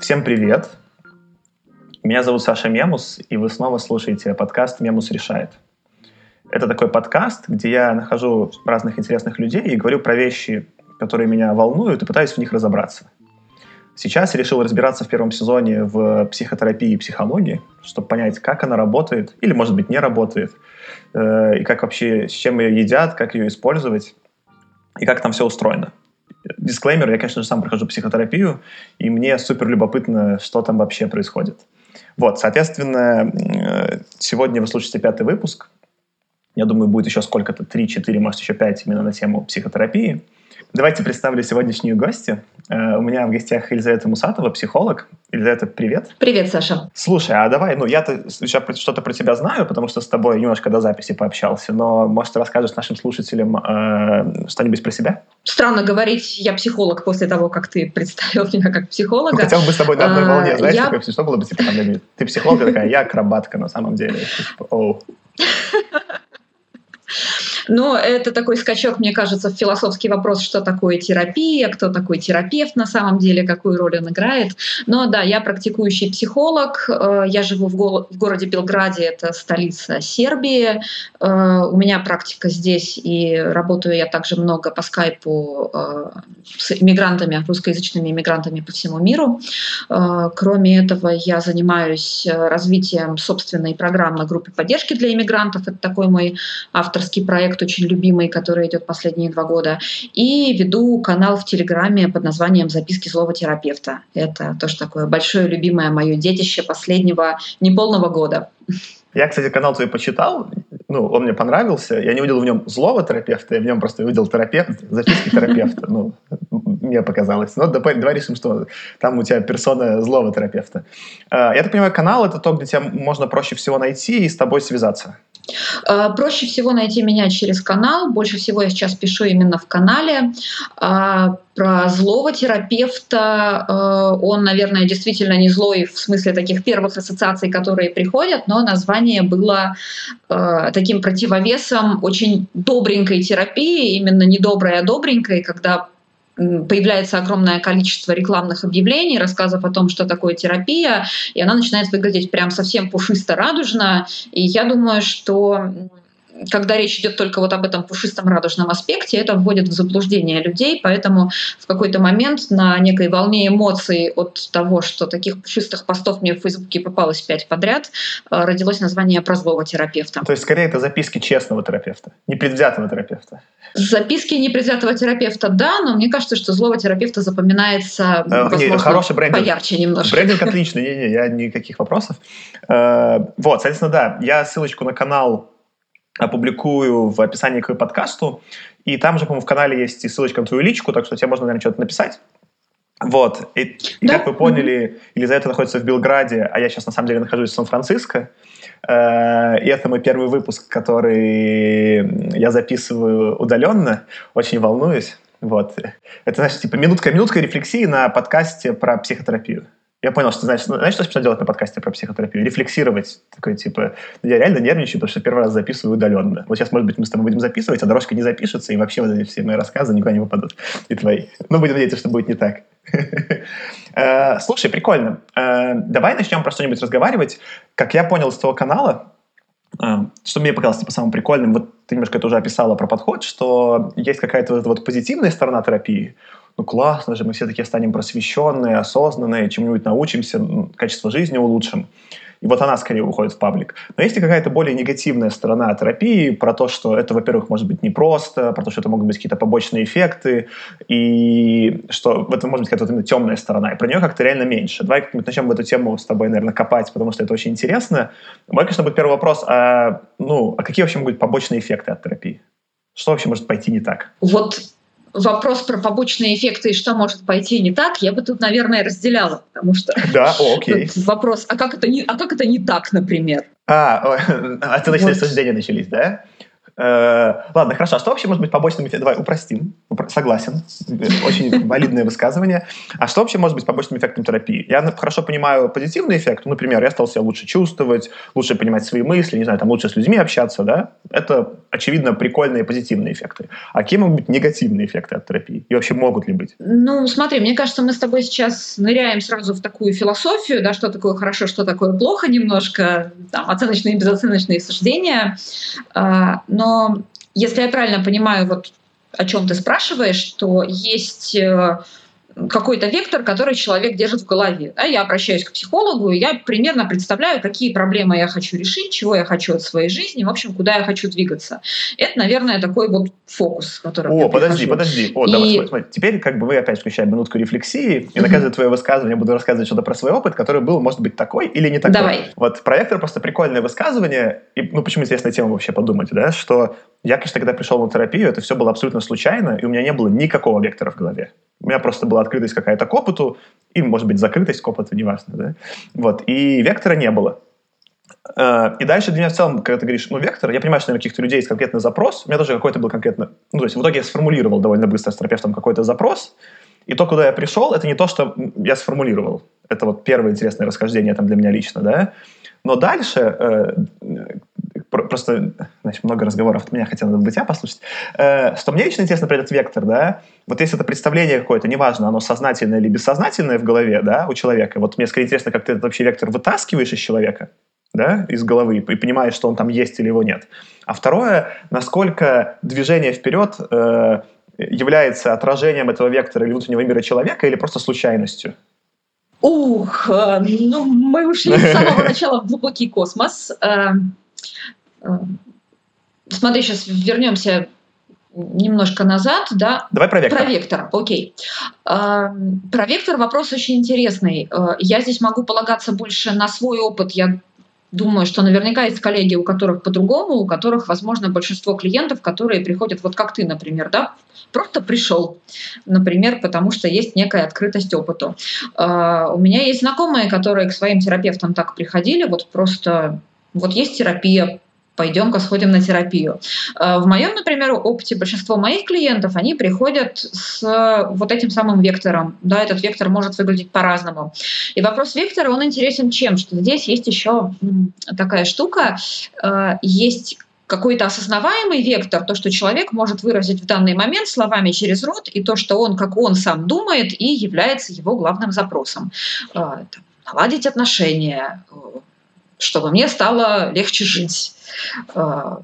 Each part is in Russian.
Всем привет! Меня зовут Саша Мемус, и вы снова слушаете подкаст «Мемус решает». Это такой подкаст, где я нахожу разных интересных людей и говорю про вещи, которые меня волнуют, и пытаюсь в них разобраться. Сейчас я решил разбираться в первом сезоне в психотерапии и психологии, чтобы понять, как она работает, или, может быть, не работает, э, и как вообще, с чем ее едят, как ее использовать, и как там все устроено дисклеймер, я, конечно же, сам прохожу психотерапию, и мне супер любопытно, что там вообще происходит. Вот, соответственно, э, сегодня вы слушаете пятый выпуск. Я думаю, будет еще сколько-то, 3-4, может, еще 5 именно на тему психотерапии. Давайте представлю сегодняшнюю гостью. Э, у меня в гостях Елизавета Мусатова, психолог. Елизавета, привет. Привет, Саша. Слушай, а давай, ну я-то сейчас что-то про тебя знаю, потому что с тобой немножко до записи пообщался, но, может, ты расскажешь нашим слушателям э, что-нибудь про себя? Странно говорить, я психолог после того, как ты представил меня как психолога. Ну, хотя бы с тобой на одной а, волне, знаешь, я... такое, что было бы, типа, там, ты психолог, такая, я акробатка на самом деле. Типа, оу. Но это такой скачок, мне кажется, в философский вопрос, что такое терапия, кто такой терапевт на самом деле, какую роль он играет. Но да, я практикующий психолог, э, я живу в, го- в городе Белграде, это столица Сербии. Э, у меня практика здесь, и работаю я также много по скайпу э, с иммигрантами, русскоязычными иммигрантами по всему миру. Кроме этого, я занимаюсь развитием собственной программы группы поддержки для иммигрантов. Это такой мой авторский проект очень любимый, который идет последние два года. И веду канал в Телеграме под названием «Записки злого терапевта». Это тоже такое большое любимое мое детище последнего неполного года. Я, кстати, канал твой почитал, ну, он мне понравился, я не увидел в нем злого терапевта, я в нем просто увидел терапевт, записки терапевта, ну, мне показалось. Ну, давай, давай решим, что там у тебя персона злого терапевта. А, я так понимаю, канал — это то, где тебя можно проще всего найти и с тобой связаться. А, проще всего найти меня через канал. Больше всего я сейчас пишу именно в канале. А, про злого терапевта а, он, наверное, действительно не злой в смысле таких первых ассоциаций, которые приходят, но название было таким противовесом очень добренькой терапии, именно не доброй, а добренькой, когда появляется огромное количество рекламных объявлений, рассказов о том, что такое терапия, и она начинает выглядеть прям совсем пушисто-радужно. И я думаю, что когда речь идет только вот об этом пушистом радужном аспекте, это вводит в заблуждение людей, поэтому в какой-то момент на некой волне эмоций от того, что таких пушистых постов мне в Фейсбуке попалось пять подряд, э, родилось название про злого терапевта. То есть, скорее, это записки честного терапевта, непредвзятого терапевта. Записки непредвзятого терапевта, да, но мне кажется, что злого терапевта запоминается, э, возможно, не, хороший брендинг. поярче немножко. Брендинг отличный, не-не, я никаких вопросов. Э, вот, соответственно, да, я ссылочку на канал опубликую в описании к подкасту. И там же, по-моему, в канале есть и ссылочка на твою личку, так что тебе можно, наверное, что-то написать. Вот. И, и да. как вы поняли, mm-hmm. Елизавета находится в Белграде, а я сейчас, на самом деле, нахожусь в Сан-Франциско. Э, и это мой первый выпуск, который я записываю удаленно. Очень волнуюсь. Вот. Это, значит, типа минутка-минутка рефлексии на подкасте про психотерапию. Я понял, что знаешь, знаешь, что сейчас делать на подкасте про психотерапию? Рефлексировать. Такой, типа, я реально нервничаю, потому что первый раз записываю удаленно. Вот сейчас, может быть, мы с тобой будем записывать, а дорожка не запишется, и вообще вот эти все мои рассказы никуда не попадут. И твои. Ну, будем надеяться, что будет не так. Э, слушай, прикольно. Э, давай начнем про что-нибудь разговаривать. Как я понял из твоего канала, э, что мне показалось типа, самым прикольным, вот ты немножко это уже описала про подход, что есть какая-то вот, вот позитивная сторона терапии, ну классно же, мы все такие станем просвещенные, осознанные, чему-нибудь научимся, качество жизни улучшим. И вот она скорее уходит в паблик. Но есть и какая-то более негативная сторона терапии про то, что это, во-первых, может быть непросто, про то, что это могут быть какие-то побочные эффекты, и что в этом может быть какая-то темная сторона. И про нее как-то реально меньше. Давай как-нибудь начнем в эту тему с тобой, наверное, копать, потому что это очень интересно. Мой, конечно, будет первый вопрос, а, ну, а какие вообще могут быть побочные эффекты от терапии? Что вообще может пойти не так? Вот вопрос про побочные эффекты и что может пойти не так, я бы тут, наверное, разделяла, потому что да, о, окей. вопрос, а как это не, а как это не так, например? А, начали вот. суждения начались, да? Э, ладно, хорошо. А что вообще может быть побочным эффектом? Давай упростим. Согласен. Очень валидное высказывание. А что вообще может быть побочным эффектом терапии? Я хорошо понимаю позитивный эффект. Ну, например, я стал себя лучше чувствовать, лучше понимать свои мысли, не знаю, там лучше с людьми общаться, да? Это, очевидно, прикольные позитивные эффекты. А какие могут быть негативные эффекты от терапии? И вообще могут ли быть? Ну, смотри, мне кажется, мы с тобой сейчас ныряем сразу в такую философию, да, что такое хорошо, что такое плохо немножко, там, оценочные и безоценочные суждения. А, если я правильно понимаю, вот о чем ты спрашиваешь, то есть э, какой-то вектор, который человек держит в голове. Да, я обращаюсь к психологу, и я примерно представляю, какие проблемы я хочу решить, чего я хочу от своей жизни, в общем, куда я хочу двигаться. Это, наверное, такой вот фокус, который. О, подожди, прихожу. подожди. О, и... давай, смотри, смотри. Теперь как бы вы опять включаем минутку рефлексии, и на каждое твое высказывание буду рассказывать что-то про свой опыт, который был, может быть, такой или не такой. Давай. Вот проектор просто прикольное высказывание, и, ну, почему интересная тема вообще подумать, да, что я, конечно, когда пришел на терапию, это все было абсолютно случайно, и у меня не было никакого вектора в голове. У меня просто была открытость какая-то к опыту, и, может быть, закрытость к опыту, неважно. Да? Вот. И вектора не было. Э, и дальше для меня в целом, когда ты говоришь, ну, вектор, я понимаю, что, наверное, каких-то людей есть конкретный запрос. У меня тоже какой-то был конкретно... Ну, то есть в итоге я сформулировал довольно быстро с терапевтом какой-то запрос, и то, куда я пришел, это не то, что я сформулировал. Это вот первое интересное расхождение там для меня лично, да. Но дальше э, просто, значит, много разговоров от меня, хотя надо бытия послушать, э, что мне лично интересно про этот вектор, да, вот если это представление какое-то, неважно, оно сознательное или бессознательное в голове, да, у человека, вот мне скорее интересно, как ты этот вообще вектор вытаскиваешь из человека, да, из головы, и понимаешь, что он там есть или его нет. А второе, насколько движение вперед э, является отражением этого вектора или внутреннего мира человека, или просто случайностью. Ух, э, ну мы ушли с самого начала в глубокий космос. Эм, смотри, сейчас вернемся немножко назад, да? Давай про вектор. Про вектор, окей. Эм, про вектор вопрос очень интересный. Э, я здесь могу полагаться больше на свой опыт. Я думаю, что наверняка есть коллеги, у которых по-другому, у которых, возможно, большинство клиентов, которые приходят, вот как ты, например, да, просто пришел, например, потому что есть некая открытость опыту. Э, у меня есть знакомые, которые к своим терапевтам так приходили, вот просто вот есть терапия, пойдем-ка сходим на терапию. Э, в моем, например, опыте большинство моих клиентов, они приходят с вот этим самым вектором. Да, этот вектор может выглядеть по-разному. И вопрос вектора, он интересен чем? Что здесь есть еще такая штука, э, есть какой-то осознаваемый вектор, то, что человек может выразить в данный момент словами через рот, и то, что он, как он сам думает, и является его главным запросом. Э, наладить отношения, чтобы мне стало легче жить э,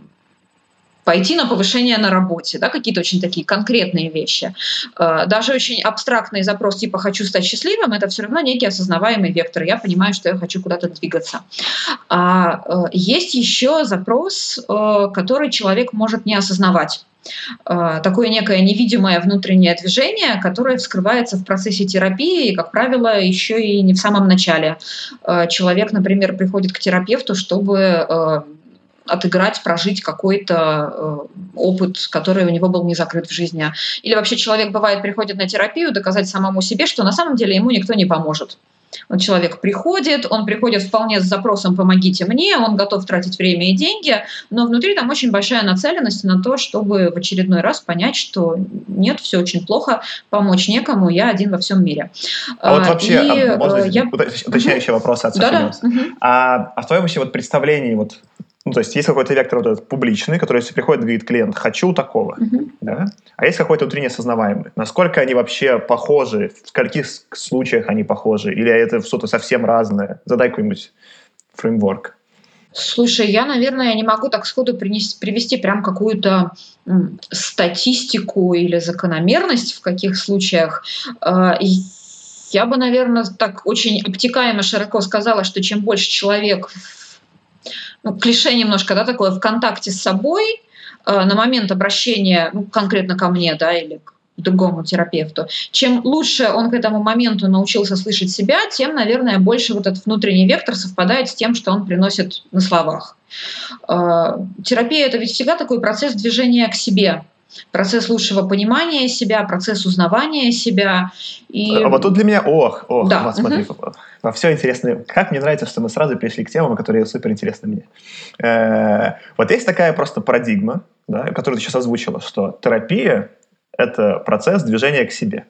пойти на повышение на работе, да, какие-то очень такие конкретные вещи. Э, даже очень абстрактный запрос типа «хочу стать счастливым» — это все равно некий осознаваемый вектор. Я понимаю, что я хочу куда-то двигаться. А э, есть еще запрос, который человек может не осознавать. Э, такое некое невидимое внутреннее движение, которое вскрывается в процессе терапии, и, как правило, еще и не в самом начале. Э, человек, например, приходит к терапевту, чтобы э, отыграть, прожить какой-то опыт, который у него был не закрыт в жизни. Или вообще человек, бывает, приходит на терапию доказать самому себе, что на самом деле ему никто не поможет. Вот человек приходит, он приходит вполне с запросом «помогите мне», он готов тратить время и деньги, но внутри там очень большая нацеленность на то, чтобы в очередной раз понять, что нет, все очень плохо, помочь некому, я один во всем мире. А вот вообще, и, а, можно я... уточняющий угу. вопрос от да, да. Угу. А, а в твоем вообще вот представлении вот ну, то есть есть какой-то вектор вот этот публичный, который если приходит говорит клиент «хочу такого», uh-huh. да? а есть какой-то внутренне осознаваемый. Насколько они вообще похожи, в каких случаях они похожи, или это что-то совсем разное? Задай какой-нибудь фреймворк. Слушай, я, наверное, не могу так сходу принести, привести прям какую-то статистику или закономерность в каких случаях. Э, я бы, наверное, так очень обтекаемо широко сказала, что чем больше человек ну, клише немножко, да, такое в контакте с собой э, на момент обращения, ну, конкретно ко мне, да, или к другому терапевту. Чем лучше он к этому моменту научился слышать себя, тем, наверное, больше вот этот внутренний вектор совпадает с тем, что он приносит на словах. Э, терапия — это ведь всегда такой процесс движения к себе, процесс лучшего понимания себя, процесс узнавания себя. И... А вот тут для меня, ох, ох, да. вот смотри, угу. во все интересно. Как мне нравится, что мы сразу перешли к темам, которые супер интересны мне. Э-э- вот есть такая просто парадигма, да, которую ты сейчас озвучила, что терапия — это процесс движения к себе.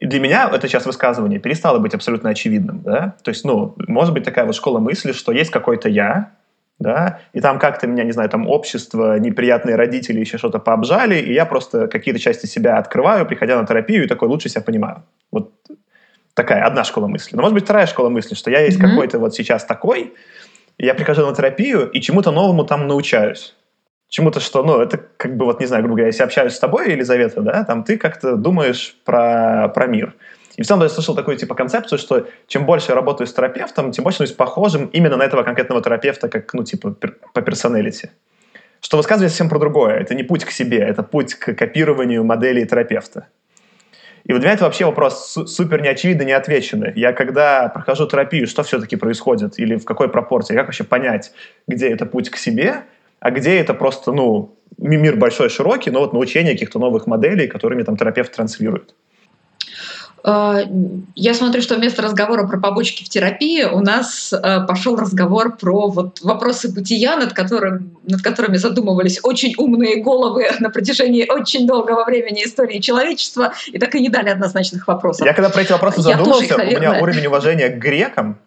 И для меня это сейчас высказывание перестало быть абсолютно очевидным. Да? То есть, ну, может быть такая вот школа мысли, что есть какой-то я, да, и там как-то меня, не знаю, там общество, неприятные родители, еще что-то пообжали, и я просто какие-то части себя открываю, приходя на терапию, и такой лучше себя понимаю. Вот такая одна школа мысли. Но может быть вторая школа мысли, что я есть mm-hmm. какой-то вот сейчас такой, и я прихожу на терапию и чему-то новому там научаюсь. Чему-то, что, ну, это как бы, вот, не знаю, грубо говоря, если общаюсь с тобой, Елизавета, да, там ты как-то думаешь про, про мир. И в целом я слышал такую типа концепцию, что чем больше я работаю с терапевтом, тем больше становлюсь похожим именно на этого конкретного терапевта, как, ну, типа, по персоналити. Что высказывает совсем про другое. Это не путь к себе, это путь к копированию модели терапевта. И вот для меня это вообще вопрос супер неочевидно не отвеченный. Я когда прохожу терапию, что все-таки происходит или в какой пропорции, как вообще понять, где это путь к себе, а где это просто, ну, мир большой, широкий, но вот научение каких-то новых моделей, которыми там терапевт транслирует. А, я смотрю, что вместо разговора про побочки в терапии у нас а, пошел разговор про вот вопросы бытия, над, которым, над которыми задумывались очень умные головы на протяжении очень долгого времени истории человечества и так и не дали однозначных вопросов. Я когда про эти вопросы задумался, тоже, у меня уровень уважения к грекам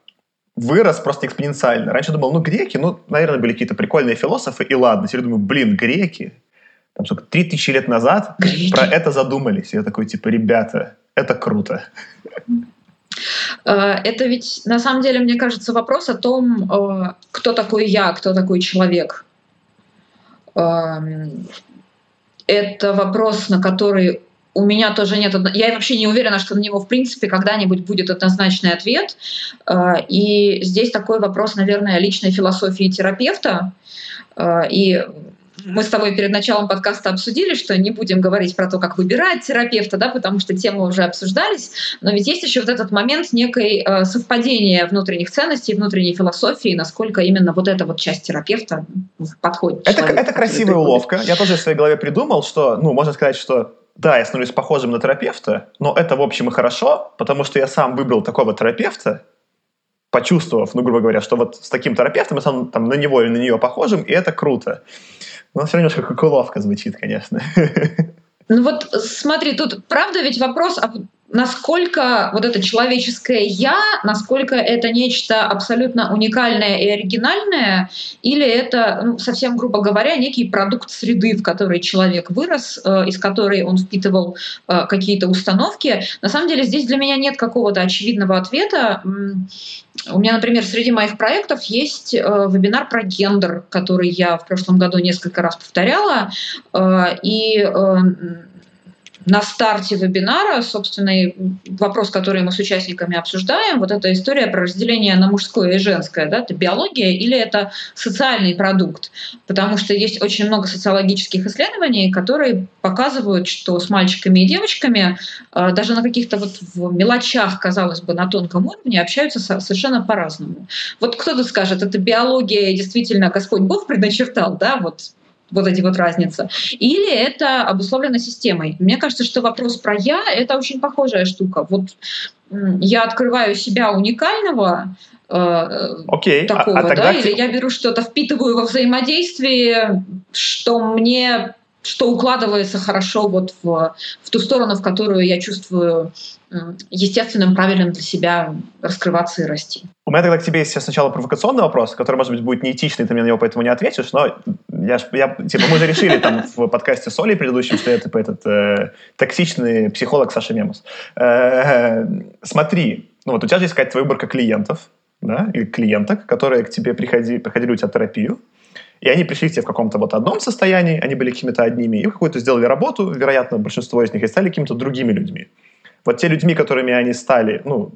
вырос просто экспоненциально. Раньше думал, ну, греки, ну, наверное, были какие-то прикольные философы, и ладно. Теперь думаю, блин, греки, там, сколько, три тысячи лет назад греки. про это задумались. Я такой, типа, ребята, это круто. Э, это ведь на самом деле, мне кажется, вопрос о том, э, кто такой я, кто такой человек. Эм, это вопрос, на который у меня тоже нет... Я вообще не уверена, что на него, в принципе, когда-нибудь будет однозначный ответ. Э, и здесь такой вопрос, наверное, личной философии терапевта. И мы с тобой перед началом подкаста обсудили, что не будем говорить про то, как выбирать терапевта, да, потому что темы уже обсуждались, но ведь есть еще вот этот момент некой э, совпадения внутренних ценностей, внутренней философии, насколько именно вот эта вот часть терапевта подходит. Это, человеку, это красивая уловка. Я тоже в своей голове придумал, что, ну, можно сказать, что да, я становлюсь похожим на терапевта, но это, в общем, и хорошо, потому что я сам выбрал такого терапевта, почувствовав, ну, грубо говоря, что вот с таким терапевтом я сам там, на него или на нее похожим, и это круто. Ну, все равно немножко как уловка звучит, конечно. Ну вот смотри, тут правда ведь вопрос, а насколько вот это человеческое «я», насколько это нечто абсолютно уникальное и оригинальное, или это, ну, совсем грубо говоря, некий продукт среды, в которой человек вырос, э, из которой он впитывал э, какие-то установки. На самом деле здесь для меня нет какого-то очевидного ответа. У меня, например, среди моих проектов есть э, вебинар про гендер, который я в прошлом году несколько раз повторяла. Э, и э, на старте вебинара, собственно, вопрос, который мы с участниками обсуждаем, вот эта история про разделение на мужское и женское, да, это биология или это социальный продукт, потому что есть очень много социологических исследований, которые показывают, что с мальчиками и девочками э, даже на каких-то вот мелочах, казалось бы, на тонком уровне общаются совершенно по-разному. Вот кто-то скажет, это биология, действительно Господь Бог предначертал, да, вот вот эти вот разницы. Или это обусловлено системой. Мне кажется, что вопрос про «я» — это очень похожая штука. Вот я открываю себя уникального, э, okay. А, такого, а, а тогда... да, или я беру что-то, впитываю во взаимодействие, что мне что укладывается хорошо вот в, в ту сторону, в которую я чувствую естественным, правильным для себя раскрываться и расти. У меня тогда к тебе есть сначала провокационный вопрос, который, может быть, будет неэтичный, ты мне на него поэтому не ответишь, но я, я, типа, мы же решили там в подкасте с Олей предыдущем, что я типа этот э, токсичный психолог Саша Мемус. Э, смотри, ну вот у тебя же есть какая-то выборка клиентов, да, или клиенток, которые к тебе приходи, приходили у тебя терапию, и они пришли к тебе в каком-то вот одном состоянии, они были какими-то одними, и какую-то сделали работу, вероятно, большинство из них, и стали какими-то другими людьми. Вот те людьми, которыми они стали, ну,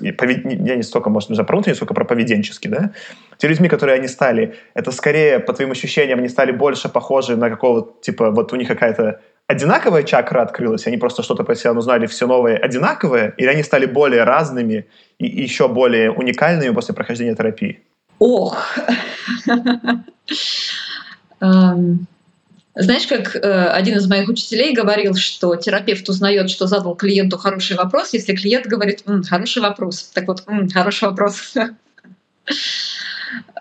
я не столько, может, не про внутренне, сколько про поведенческий, да, те людьми, которые они стали, это скорее, по твоим ощущениям, они стали больше похожи на какого-то, типа, вот у них какая-то одинаковая чакра открылась, они просто что-то про себя узнали все новое одинаковое, или они стали более разными и еще более уникальными после прохождения терапии? Ох! Эм, знаешь, как э, один из моих учителей говорил, что терапевт узнает, что задал клиенту хороший вопрос, если клиент говорит М, «хороший вопрос». Так вот, М, «хороший вопрос».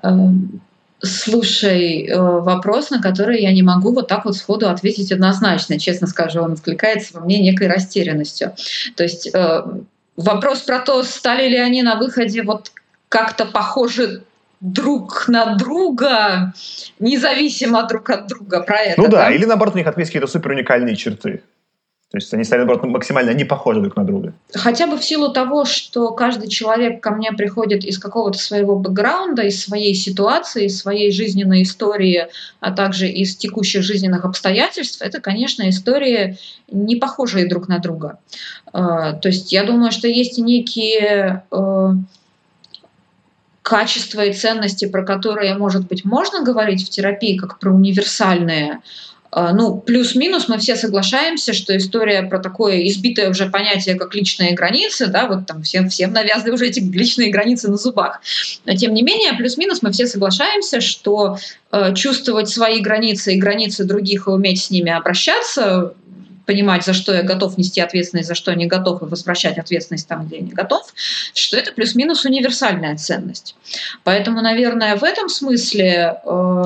Эм, слушай, э, вопрос, на который я не могу вот так вот сходу ответить однозначно, честно скажу, он откликается во мне некой растерянностью. То есть э, вопрос про то, стали ли они на выходе вот как-то похожи друг на друга, независимо друг от друга про это. Ну да, да? или наоборот у них есть какие-то супер уникальные черты. То есть они стали, наоборот, максимально не похожи друг на друга. Хотя бы в силу того, что каждый человек ко мне приходит из какого-то своего бэкграунда, из своей ситуации, из своей жизненной истории, а также из текущих жизненных обстоятельств, это, конечно, истории не похожие друг на друга. А, то есть я думаю, что есть некие э, качества и ценности, про которые, может быть, можно говорить в терапии как про универсальные, а, ну, плюс-минус мы все соглашаемся, что история про такое избитое уже понятие, как личные границы, да, вот там всем, всем навязаны уже эти личные границы на зубах. Но тем не менее, плюс-минус мы все соглашаемся, что э, чувствовать свои границы и границы других и уметь с ними обращаться, понимать, за что я готов нести ответственность, за что не готов, и возвращать ответственность там, где я не готов, что это плюс-минус универсальная ценность. Поэтому, наверное, в этом смысле э,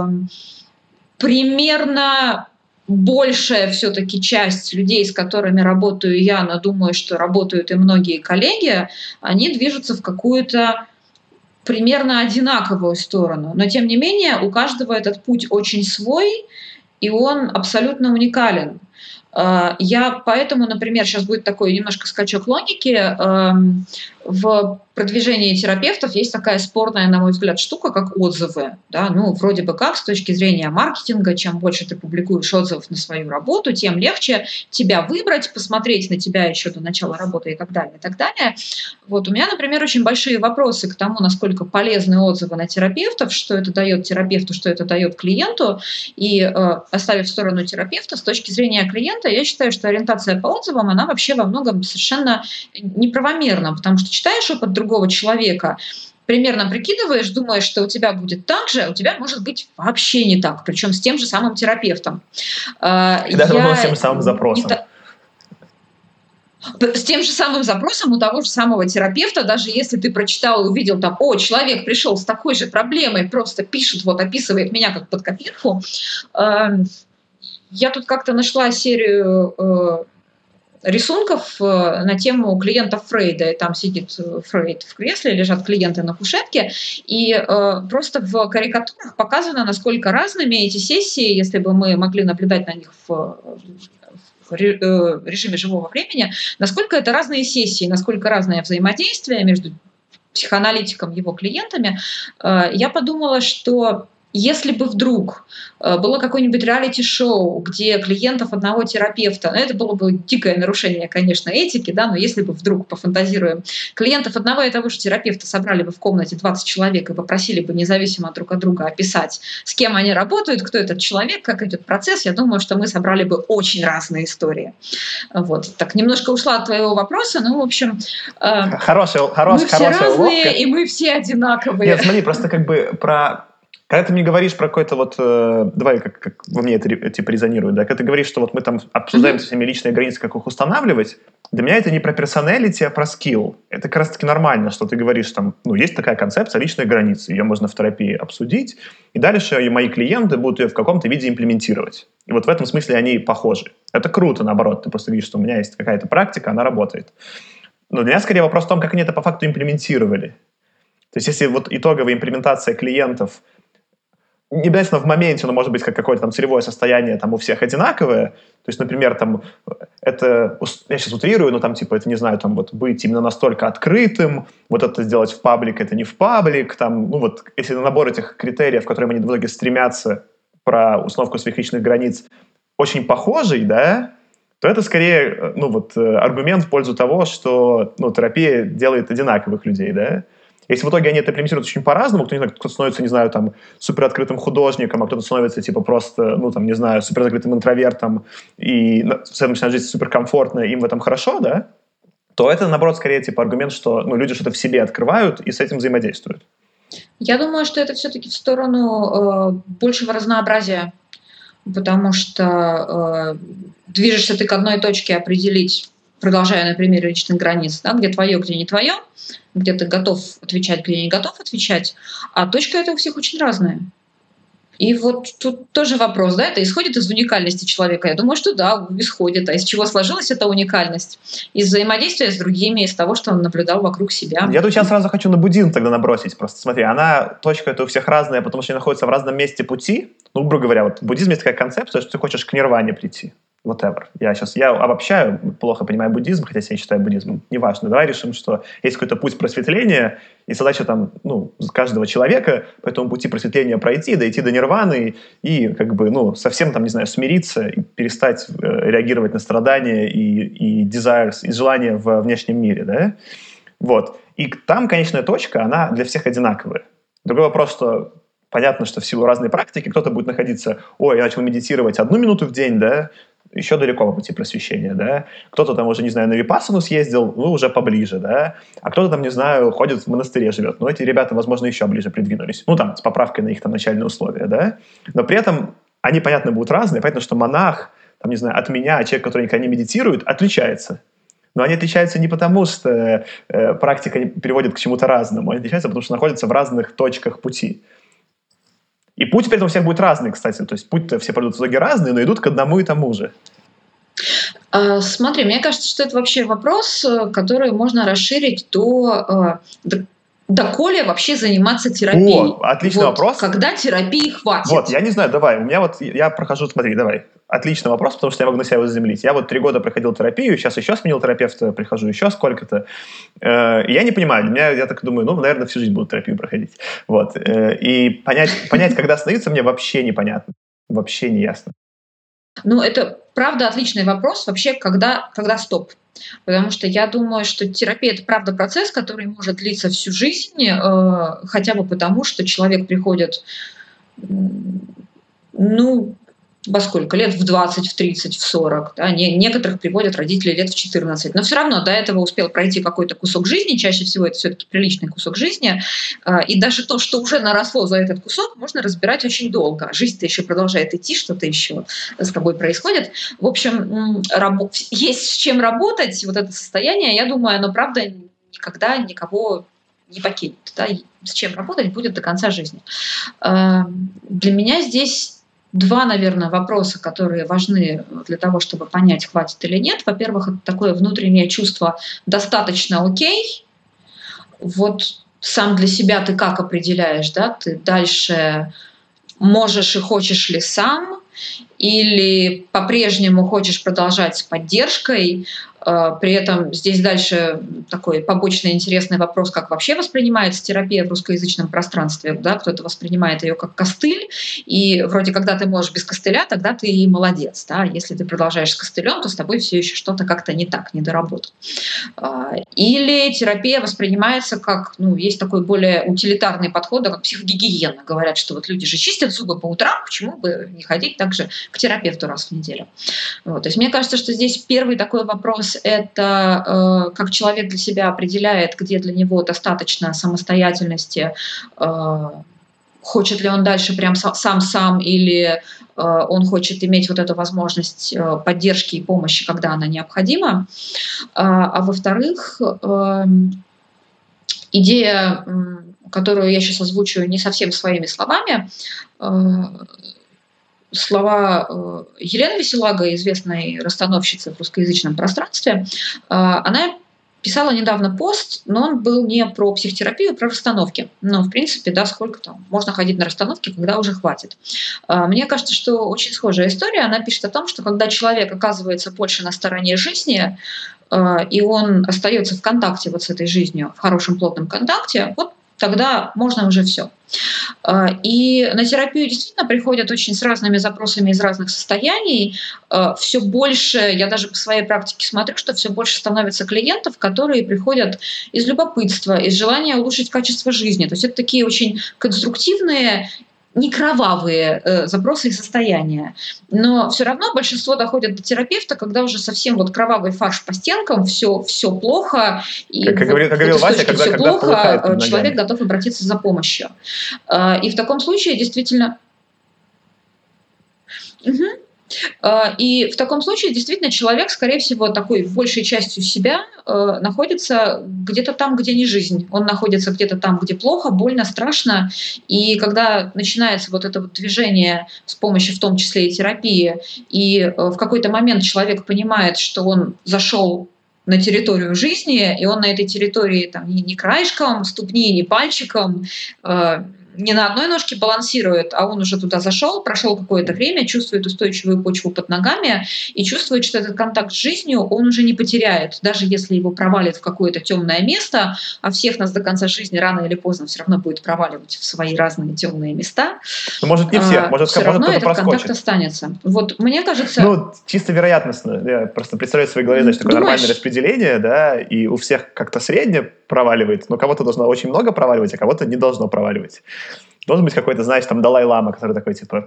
примерно большая все-таки часть людей, с которыми работаю я, но думаю, что работают и многие коллеги, они движутся в какую-то примерно одинаковую сторону. Но тем не менее у каждого этот путь очень свой, и он абсолютно уникален. А, я поэтому, например, сейчас будет такой немножко скачок логики. В продвижении терапевтов есть такая спорная, на мой взгляд, штука, как отзывы. Да? Ну, вроде бы как, с точки зрения маркетинга, чем больше ты публикуешь отзывов на свою работу, тем легче тебя выбрать, посмотреть на тебя еще до начала работы и так далее, и так далее. Вот у меня, например, очень большие вопросы к тому, насколько полезны отзывы на терапевтов, что это дает терапевту, что это дает клиенту. И э, оставив в сторону терапевта, с точки зрения клиента, я считаю, что ориентация по отзывам, она вообще во многом совершенно неправомерна, потому что читаешь опыт другого человека, примерно прикидываешь, думаешь, что у тебя будет так же, а у тебя может быть вообще не так, причем с тем же самым терапевтом. А, и даже с тем самым запросом. С тем же самым запросом у того же самого терапевта, даже если ты прочитал и увидел там, о, человек пришел с такой же проблемой, просто пишет, вот описывает меня как под копирку. Эм, я тут как-то нашла серию э, рисунков э, на тему клиентов Фрейда. И там сидит э, Фрейд в кресле, лежат клиенты на кушетке. И э, просто в карикатурах показано, насколько разными эти сессии, если бы мы могли наблюдать на них в, режиме живого времени, насколько это разные сессии, насколько разное взаимодействие между психоаналитиком его клиентами. Я подумала, что если бы вдруг э, было какое-нибудь реалити-шоу, где клиентов одного терапевта, ну, это было бы дикое нарушение, конечно, этики, да, но если бы вдруг, пофантазируем, клиентов одного и того же терапевта собрали бы в комнате 20 человек и попросили бы независимо друг от друга описать, с кем они работают, кто этот человек, как идет процесс, я думаю, что мы собрали бы очень разные истории. Вот. Так, немножко ушла от твоего вопроса, ну, в общем... Хороший, э, хороший, мы все разные, уловка. и мы все одинаковые. Нет, смотри, просто как бы про когда ты мне говоришь про какой-то вот, э, давай, как, как во мне это типа резонирует, да, когда ты говоришь, что вот мы там обсуждаем со всеми личные границы, как их устанавливать, для меня это не про персоналити, а про скилл. Это как раз-таки нормально, что ты говоришь там, ну, есть такая концепция личной границы, ее можно в терапии обсудить, и дальше и мои клиенты будут ее в каком-то виде имплементировать. И вот в этом смысле они похожи. Это круто, наоборот, ты просто видишь, что у меня есть какая-то практика, она работает. Но для меня скорее вопрос в том, как они это по факту имплементировали. То есть если вот итоговая имплементация клиентов – не обязательно в моменте, но может быть как какое-то там целевое состояние там у всех одинаковое. То есть, например, там это, я сейчас утрирую, но там типа это, не знаю, там вот быть именно настолько открытым, вот это сделать в паблик, это не в паблик, там, ну вот, если набор этих критериев, к которым они в итоге стремятся про установку своих личных границ, очень похожий, да, то это скорее, ну вот, э, аргумент в пользу того, что, ну, терапия делает одинаковых людей, да, если в итоге они это имплементируют очень по-разному, кто-то, кто становится, не знаю, там, супероткрытым художником, а кто-то становится, типа, просто, ну, там, не знаю, суперзакрытым интровертом, и в целом начинает жить суперкомфортно, им в этом хорошо, да, то это, наоборот, скорее, типа, аргумент, что, ну, люди что-то в себе открывают и с этим взаимодействуют. Я думаю, что это все-таки в сторону э, большего разнообразия, потому что э, движешься ты к одной точке определить продолжая на примере личных границ, да, где твое, где не твое, где ты готов отвечать, где не готов отвечать, а точка это у всех очень разная. И вот тут тоже вопрос, да, это исходит из уникальности человека. Я думаю, что да, исходит. А из чего сложилась эта уникальность? Из взаимодействия с другими, из того, что он наблюдал вокруг себя. Я тут сейчас сразу хочу на буддизм тогда набросить. Просто смотри, она, точка это у всех разная, потому что они находятся в разном месте пути. Ну, грубо говоря, вот буддизм есть такая концепция, что ты хочешь к нирване прийти whatever. Я сейчас, я обобщаю, плохо понимаю буддизм, хотя я считаю буддизм, неважно. Давай решим, что есть какой-то путь просветления, и задача там, ну, каждого человека по этому пути просветления пройти, дойти до нирваны и, как бы, ну, совсем там, не знаю, смириться и перестать э, реагировать на страдания и, и desires, и желания в внешнем мире, да? Вот. И там конечная точка, она для всех одинаковая. Другой вопрос, что понятно, что в силу разной практики кто-то будет находиться, ой, я начал медитировать одну минуту в день, да, еще далеко по пути просвещения, да. Кто-то там уже, не знаю, на Випассану съездил, ну, уже поближе, да. А кто-то там, не знаю, ходит в монастыре живет. Ну, эти ребята, возможно, еще ближе придвинулись. Ну, там, с поправкой на их там начальные условия, да. Но при этом они, понятно, будут разные. Понятно, что монах, там, не знаю, от меня, человек, который никогда не медитирует, отличается. Но они отличаются не потому, что э, практика переводит к чему-то разному, они отличаются, потому что находятся в разных точках пути. И путь при этом у всех будет разный, кстати. То есть путь-то все пройдут в итоге разные, но идут к одному и тому же. А, смотри, мне кажется, что это вообще вопрос, э, который можно расширить до, э, до доколе вообще заниматься терапией? О, отличный вот, вопрос. Когда терапии хватит? Вот, я не знаю, давай, у меня вот, я прохожу, смотри, давай. Отличный вопрос, потому что я могу на себя его заземлить. Я вот три года проходил терапию, сейчас еще сменил терапевта, прихожу еще сколько-то. Э, я не понимаю, для меня, я так думаю, ну, наверное, всю жизнь буду терапию проходить. Вот. Э, и понять, понять, когда остановиться, мне вообще непонятно. Вообще не ясно. Ну, это правда отличный вопрос. Вообще, когда, когда стоп? Потому что я думаю, что терапия это правда процесс, который может длиться всю жизнь, э, хотя бы потому, что человек приходит, ну, во сколько? Лет в 20, в 30, в 40. Да? Не, некоторых приводят родители лет в 14. Но все равно до этого успел пройти какой-то кусок жизни. Чаще всего это все-таки приличный кусок жизни. А, и даже то, что уже наросло за этот кусок, можно разбирать очень долго. Жизнь-то еще продолжает идти, что-то еще с тобой происходит. В общем, есть с чем работать. Вот это состояние, я думаю, оно правда никогда никого не покинет. Да? С чем работать будет до конца жизни. Для меня здесь два, наверное, вопроса, которые важны для того, чтобы понять, хватит или нет. Во-первых, это такое внутреннее чувство «достаточно окей». Вот сам для себя ты как определяешь, да, ты дальше можешь и хочешь ли сам, или по-прежнему хочешь продолжать с поддержкой, при этом здесь дальше такой побочный интересный вопрос, как вообще воспринимается терапия в русскоязычном пространстве. Да? Кто-то воспринимает ее как костыль, и вроде когда ты можешь без костыля, тогда ты и молодец. Да? Если ты продолжаешь с костылем, то с тобой все еще что-то как-то не так, не доработал. А, или терапия воспринимается как, ну, есть такой более утилитарный подход, как психогигиена. Говорят, что вот люди же чистят зубы по утрам, почему бы не ходить также к терапевту раз в неделю. Вот. То есть мне кажется, что здесь первый такой вопрос это э, как человек для себя определяет, где для него достаточно самостоятельности, э, хочет ли он дальше прям сам-сам или э, он хочет иметь вот эту возможность поддержки и помощи, когда она необходима. А, а во-вторых, э, идея, которую я сейчас озвучу не совсем своими словами, слова э, Елены Веселага, известной расстановщицы в русскоязычном пространстве, э, она писала недавно пост, но он был не про психотерапию, а про расстановки. Но, в принципе, да, сколько там можно ходить на расстановки, когда уже хватит. Э, мне кажется, что очень схожая история. Она пишет о том, что когда человек оказывается больше на стороне жизни, и он остается в контакте вот с этой жизнью, в хорошем плотном контакте, вот тогда можно уже все. А, и на терапию действительно приходят очень с разными запросами из разных состояний. А, все больше, я даже по своей практике смотрю, что все больше становится клиентов, которые приходят из любопытства, из желания улучшить качество жизни. То есть это такие очень конструктивные не кровавые э, запросы и состояния. Но все равно большинство доходят до терапевта, когда уже совсем вот кровавый фарш по стенкам, все, все плохо. И как, вот, говорил, как говорил Вася, когда, все когда плохо, человек готов обратиться за помощью. Э, и в таком случае действительно... Угу. А, и в таком случае действительно человек, скорее всего, такой большей частью себя э, находится где-то там, где не жизнь. Он находится где-то там, где плохо, больно, страшно. И когда начинается вот это вот движение с помощью в том числе и терапии, и э, в какой-то момент человек понимает, что он зашел на территорию жизни, и он на этой территории там, ни краешком ступни, ни пальчиком, э, не на одной ножке балансирует, а он уже туда зашел, прошел какое-то время, чувствует устойчивую почву под ногами и чувствует, что этот контакт с жизнью он уже не потеряет, даже если его провалит в какое-то темное место, а всех нас до конца жизни рано или поздно все равно будет проваливать в свои разные темные места. Ну, может, не всех, может, все равно этот проскочит. контакт останется. Вот мне кажется... Ну, чисто вероятностно. Я просто представляю в своей голове, значит, такое Думаешь? нормальное распределение, да, и у всех как-то среднее проваливает, но кого-то должно очень много проваливать, а кого-то не должно проваливать. Должен быть какой-то, знаешь, там Далай-Лама, который такой, типа,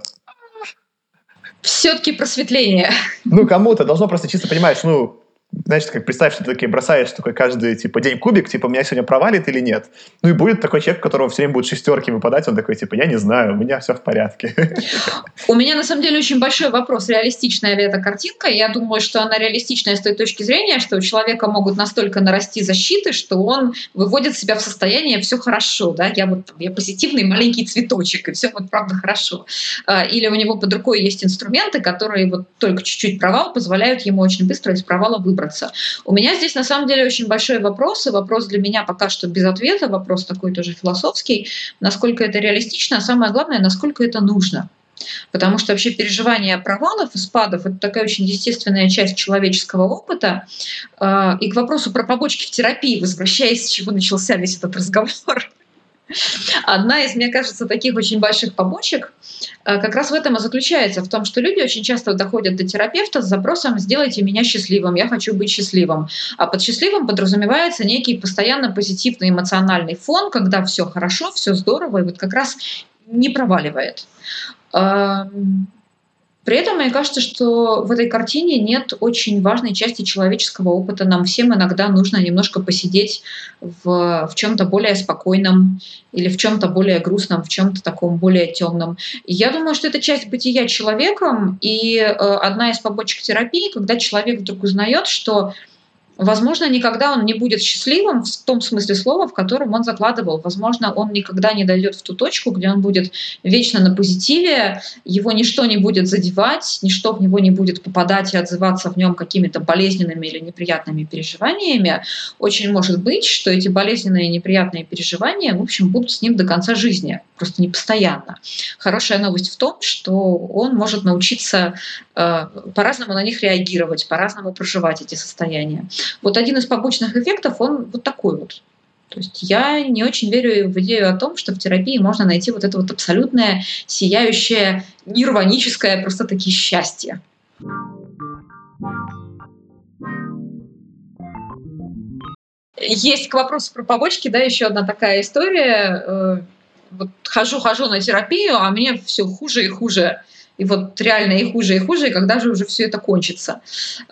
Все-таки просветление. ну, кому-то должно просто чисто понимать, ну, знаешь, как представь, что ты такие бросаешь такой каждый, типа, день кубик, типа, меня сегодня провалит или нет. Ну, и будет такой человек, у которого все время будут шестерки выпадать, он такой, типа, я не знаю, у меня все в порядке. У меня на самом деле очень большой вопрос, реалистичная ли эта картинка. Я думаю, что она реалистичная с той точки зрения, что у человека могут настолько нарасти защиты, что он выводит себя в состояние все хорошо, да, я вот я позитивный маленький цветочек, и все вот правда хорошо. А, Или у него под рукой есть инструменты, которые вот только чуть-чуть провал позволяют ему очень быстро из провала выбраться. У меня здесь на самом деле очень большой вопрос, и вопрос для меня пока что без ответа, вопрос такой тоже философский, насколько это реалистично, а самое главное, насколько это нужно. Потому что вообще переживание провалов и спадов – это такая очень естественная часть человеческого опыта. А, И к вопросу про побочки в терапии, возвращаясь, с чего начался весь этот разговор, Одна из, мне кажется, таких очень больших побочек э, как раз в этом и заключается, в том, что люди очень часто доходят до терапевта с запросом «сделайте меня счастливым, я хочу быть счастливым». А под счастливым подразумевается некий постоянно позитивный эмоциональный фон, когда все хорошо, все здорово, и вот как раз не проваливает. При этом мне кажется, что в этой картине нет очень важной части человеческого опыта. Нам всем иногда нужно немножко посидеть в, в чем-то более спокойном или в чем-то более грустном, в чем-то таком более темном. Я думаю, что это часть бытия человеком, и э, одна из побочек терапии, когда человек вдруг узнает, что Возможно, никогда он не будет счастливым в том смысле слова, в котором он закладывал. Возможно, он никогда не дойдет в ту точку, где он будет вечно на позитиве, его ничто не будет задевать, ничто в него не будет попадать и отзываться в нем какими-то болезненными или неприятными переживаниями. Очень может быть, что эти болезненные и неприятные переживания, в общем, будут с ним до конца жизни, просто не постоянно. Хорошая новость в том, что он может научиться по-разному на них реагировать, по-разному проживать эти состояния. Вот один из побочных эффектов, он вот такой вот. То есть я не очень верю в идею о том, что в терапии можно найти вот это вот абсолютное, сияющее, нирваническое просто-таки счастье. Есть к вопросу про побочки, да, еще одна такая история. Э, вот хожу-хожу на терапию, а мне все хуже и хуже и вот реально и хуже, и хуже, и когда же уже все это кончится.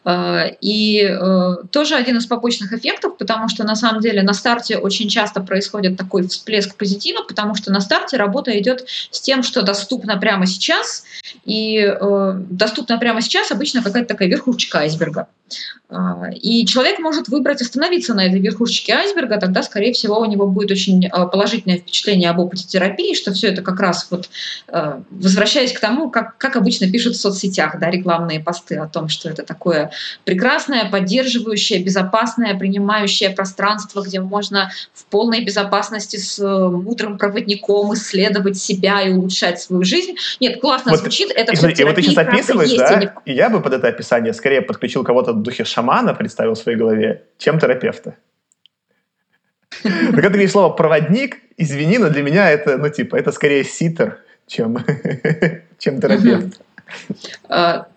А, и э, тоже один из побочных эффектов, потому что на самом деле на старте очень часто происходит такой всплеск позитива, потому что на старте работа идет с тем, что доступно прямо сейчас, и э, доступно прямо сейчас обычно какая-то такая верхушечка айсберга. А, и человек может выбрать остановиться на этой верхушечке айсберга, тогда, скорее всего, у него будет очень э, положительное впечатление об опыте терапии, что все это как раз вот возвращаясь к тому, как, как обычно пишут в соцсетях, да, рекламные посты о том, что это такое прекрасное, поддерживающее, безопасное, принимающее пространство, где можно в полной безопасности с мудрым проводником исследовать себя и улучшать свою жизнь. Нет, классно Вот, звучит, это И, все и вот ты сейчас описываешь, да, и я бы под это описание скорее подключил кого-то в духе шамана, представил в своей голове, чем терапевта. Но когда ты говоришь слово «проводник», извини, но для меня это, ну, типа, это скорее ситер, чем, чем терапевт. А,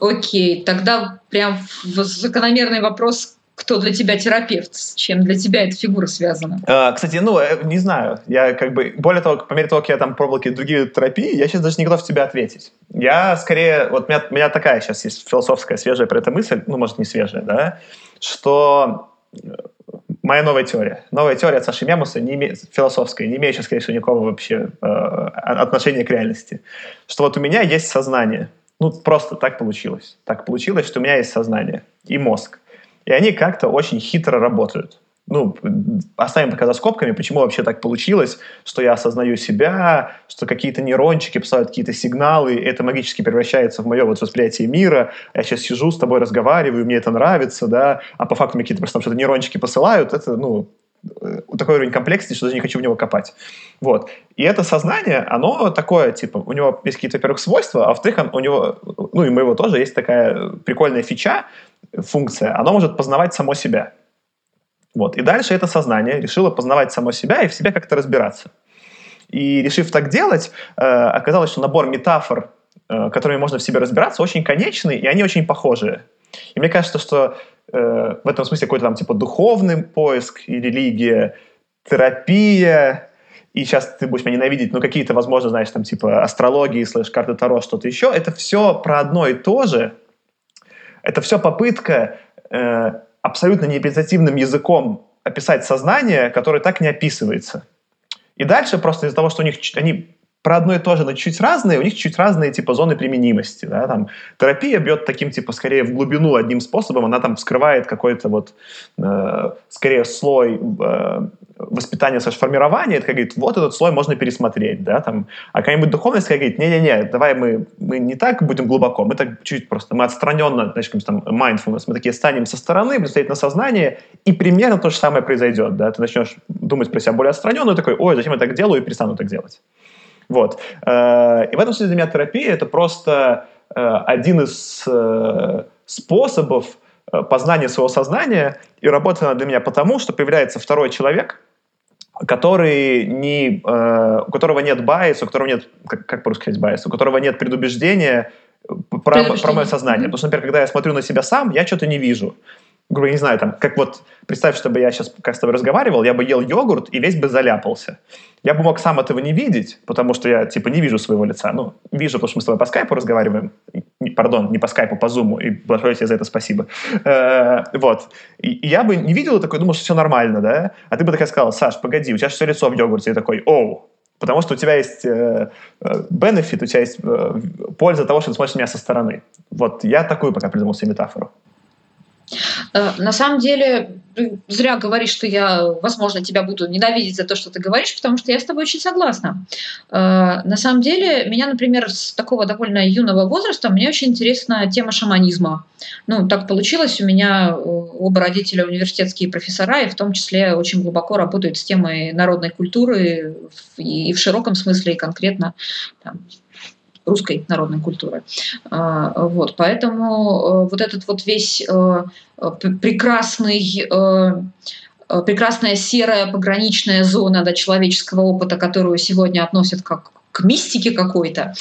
Окей, тогда прям закономерный вопрос, кто для тебя терапевт, с чем для тебя эта фигура связана? А, Кстати, ну, э, не знаю, я как бы, более того, по мере того, как я там пробовал какие-то другие терапии, я сейчас даже не готов тебе ответить. Я скорее, вот у меня, у меня такая сейчас есть философская свежая про это мысль, ну, может, не свежая, да, что э, моя новая теория. Новая теория от Саши Мемуса, не име... философская, не имеющая, скорее всего, никакого вообще э, отношения к реальности. Что вот у меня есть сознание. Ну, просто так получилось. Так получилось, что у меня есть сознание и мозг. И они как-то очень хитро работают ну, оставим пока за скобками, почему вообще так получилось, что я осознаю себя, что какие-то нейрончики посылают какие-то сигналы, это магически превращается в мое вот восприятие мира, я сейчас сижу с тобой разговариваю, мне это нравится, да, а по факту мне какие-то просто что-то нейрончики посылают, это, ну, э, такой уровень комплексности, что даже не хочу в него копать. Вот. И это сознание, оно такое, типа, у него есть какие-то, во-первых, свойства, а во-вторых, у него, ну и моего тоже есть такая прикольная фича, функция, оно может познавать само себя. Вот. И дальше это сознание решило познавать само себя и в себе как-то разбираться. И решив так делать, э, оказалось, что набор метафор, э, которыми можно в себе разбираться, очень конечный, и они очень похожие. И мне кажется, что э, в этом смысле какой-то там типа духовный поиск и религия, терапия, и сейчас ты будешь меня ненавидеть, но какие-то, возможно, знаешь, там типа астрологии, слэш карты Таро, что-то еще, это все про одно и то же. Это все попытка э, абсолютно непредативным языком описать сознание, которое так не описывается. И дальше просто из-за того, что у них они про одно и то же, но чуть разные, у них чуть разные типа зоны применимости. Да? Там, терапия бьет таким типа скорее в глубину одним способом, она там вскрывает какой-то вот э, скорее слой э, воспитания, слэш формирования, это говорит, вот этот слой можно пересмотреть, да, там, а какая-нибудь духовность говорит, не-не-не, давай мы, мы не так будем глубоко, мы так чуть просто, мы отстраненно, знаешь, там, mindfulness, мы такие станем со стороны, будем на сознание, и примерно то же самое произойдет, да, ты начнешь думать про себя более отстраненно, и такой, ой, зачем я так делаю, и перестану так делать. Вот. Э, и в этом смысле для меня терапия — это просто э, один из э, способов познания своего сознания, и работает она для меня потому, что появляется второй человек, который не, у которого нет байса, у которого нет, как, как по-русски сказать байса, у которого нет предубеждения про, про мое сознание. Mm-hmm. Потому что, например, когда я смотрю на себя сам, я что-то не вижу грубо не знаю, там, как вот, представь, чтобы я сейчас как с тобой разговаривал, я бы ел йогурт и весь бы заляпался. Я бы мог сам этого не видеть, потому что я, типа, не вижу своего лица. Ну, вижу, потому что мы с тобой по скайпу разговариваем. Пардон, не по скайпу, по зуму, и большое тебе за это спасибо. Э, вот. И я бы не видел такой, думал, что все нормально, да? А ты бы такая сказала, Саш, погоди, у тебя все лицо в йогурте. И такой, оу, Потому что у тебя есть э, бенефит, у тебя есть э, польза того, что ты смотришь на меня со стороны. Вот я такую пока придумал себе метафору. Э, на самом деле, зря говоришь, что я, возможно, тебя буду ненавидеть за то, что ты говоришь, потому что я с тобой очень согласна. Э, на самом деле, меня, например, с такого довольно юного возраста, мне очень интересна тема шаманизма. Ну, так получилось, у меня э, оба родителя университетские профессора, и в том числе очень глубоко работают с темой народной культуры и в широком смысле, и конкретно там, русской народной культуры. А, вот, поэтому э, вот этот вот весь э, прекрасный э, прекрасная серая пограничная зона да, человеческого опыта, которую сегодня относят как к мистике какой-то,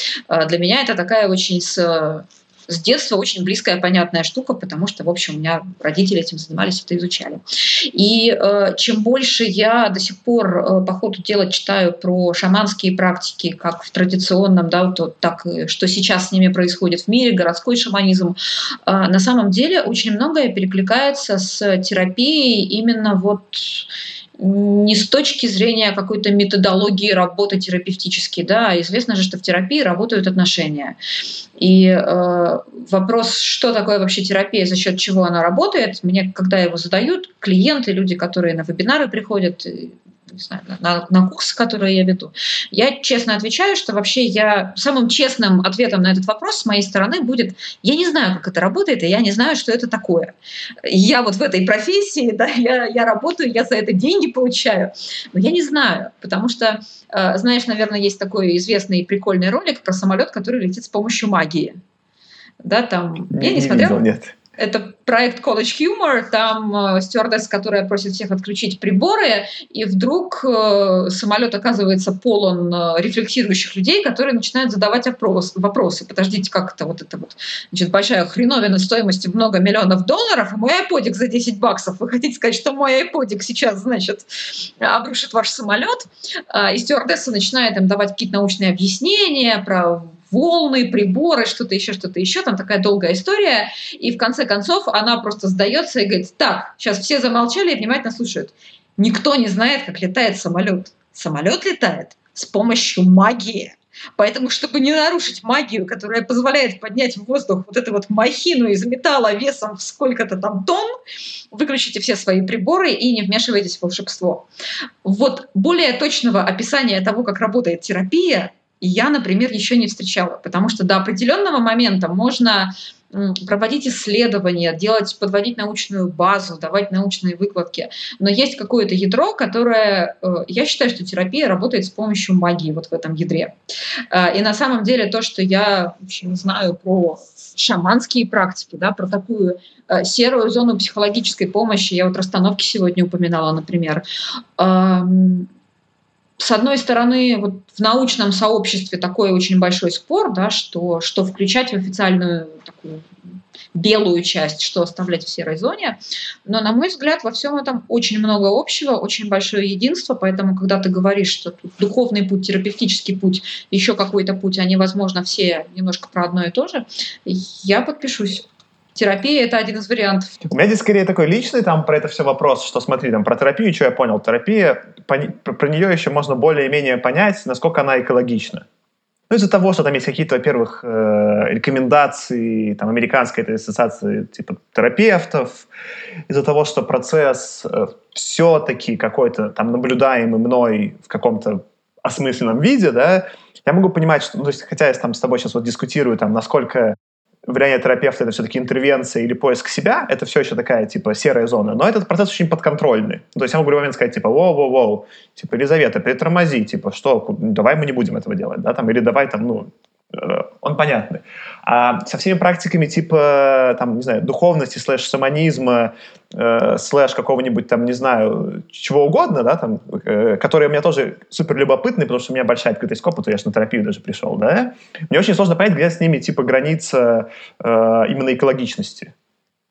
для меня это такая очень с с детства очень близкая, понятная штука, потому что, в общем, у меня родители этим занимались, это изучали. И э, чем больше я до сих пор э, по ходу дела читаю про шаманские практики, как в традиционном, да, то, так что сейчас с ними происходит в мире, городской шаманизм, э, на самом деле очень многое перекликается с терапией именно вот не с точки зрения какой-то методологии работы терапевтической, да, известно же, что в терапии работают отношения. И э, вопрос, что такое вообще терапия, за счет чего она работает, мне, когда его задают, клиенты, люди, которые на вебинары приходят, не знаю, на, на курсы, которые я веду. Я честно отвечаю, что вообще я самым честным ответом на этот вопрос с моей стороны будет, я не знаю, как это работает, и я не знаю, что это такое. Я вот в этой профессии, да, я, я работаю, я за это деньги получаю, но я не знаю, потому что, э, знаешь, наверное, есть такой известный и прикольный ролик про самолет, который летит с помощью магии. Да, там, я не, не смотрела. Видел, нет. Это проект College Humor, там э, стюардесс, которая просит всех отключить приборы, и вдруг э, самолет оказывается полон э, рефлексирующих людей, которые начинают задавать опрос, вопросы. Подождите, как это вот это вот значит, большая хреновина стоимостью много миллионов долларов, и мой айподик за 10 баксов. Вы хотите сказать, что мой айподик сейчас, значит, обрушит ваш самолет? И стюардесса начинает им давать какие-то научные объяснения про волны, приборы, что-то еще, что-то еще, там такая долгая история, и в конце концов она просто сдается и говорит, так, сейчас все замолчали и внимательно слушают. Никто не знает, как летает самолет. Самолет летает с помощью магии. Поэтому, чтобы не нарушить магию, которая позволяет поднять в воздух вот эту вот махину из металла весом в сколько-то там тонн, выключите все свои приборы и не вмешивайтесь в волшебство. Вот более точного описания того, как работает терапия, я, например, еще не встречала, потому что до определенного момента можно проводить исследования, делать, подводить научную базу, давать научные выкладки. Но есть какое-то ядро, которое... Э, я считаю, что терапия работает с помощью магии вот в этом ядре. Э, и на самом деле то, что я в общем, знаю про шаманские практики, да, про такую э, серую зону психологической помощи, я вот расстановки сегодня упоминала, например, с одной стороны, вот в научном сообществе такой очень большой спор, да, что, что включать в официальную такую белую часть, что оставлять в серой зоне. Но, на мой взгляд, во всем этом очень много общего, очень большое единство, поэтому, когда ты говоришь, что тут духовный путь, терапевтический путь, еще какой-то путь, они, возможно, все немножко про одно и то же, я подпишусь терапия – это один из вариантов. У меня здесь скорее такой личный там про это все вопрос, что смотри, там про терапию, что я понял, терапия, про, про нее еще можно более-менее понять, насколько она экологична. Ну, из-за того, что там есть какие-то, во-первых, э, рекомендации там, американской этой ассоциации типа терапевтов, из-за того, что процесс э, все-таки какой-то там наблюдаемый мной в каком-то осмысленном виде, да, я могу понимать, что, ну, то есть, хотя я там с тобой сейчас вот дискутирую, там, насколько влияние терапевта — это все-таки интервенция или поиск себя, это все еще такая, типа, серая зона. Но этот процесс очень подконтрольный. То есть я могу в любой момент сказать, типа, воу-воу-воу, типа, Елизавета, притормози, типа, что, давай мы не будем этого делать, да, там, или давай там, ну, он понятный. А со всеми практиками типа, там, не знаю, духовности, слэш-шаманизма, э, слэш какого-нибудь там, не знаю, чего угодно, да, там, э, которые у меня тоже супер любопытные, потому что у меня большая открытость к опыту, я же на терапию даже пришел, да, мне очень сложно понять, где с ними, типа, граница э, именно экологичности.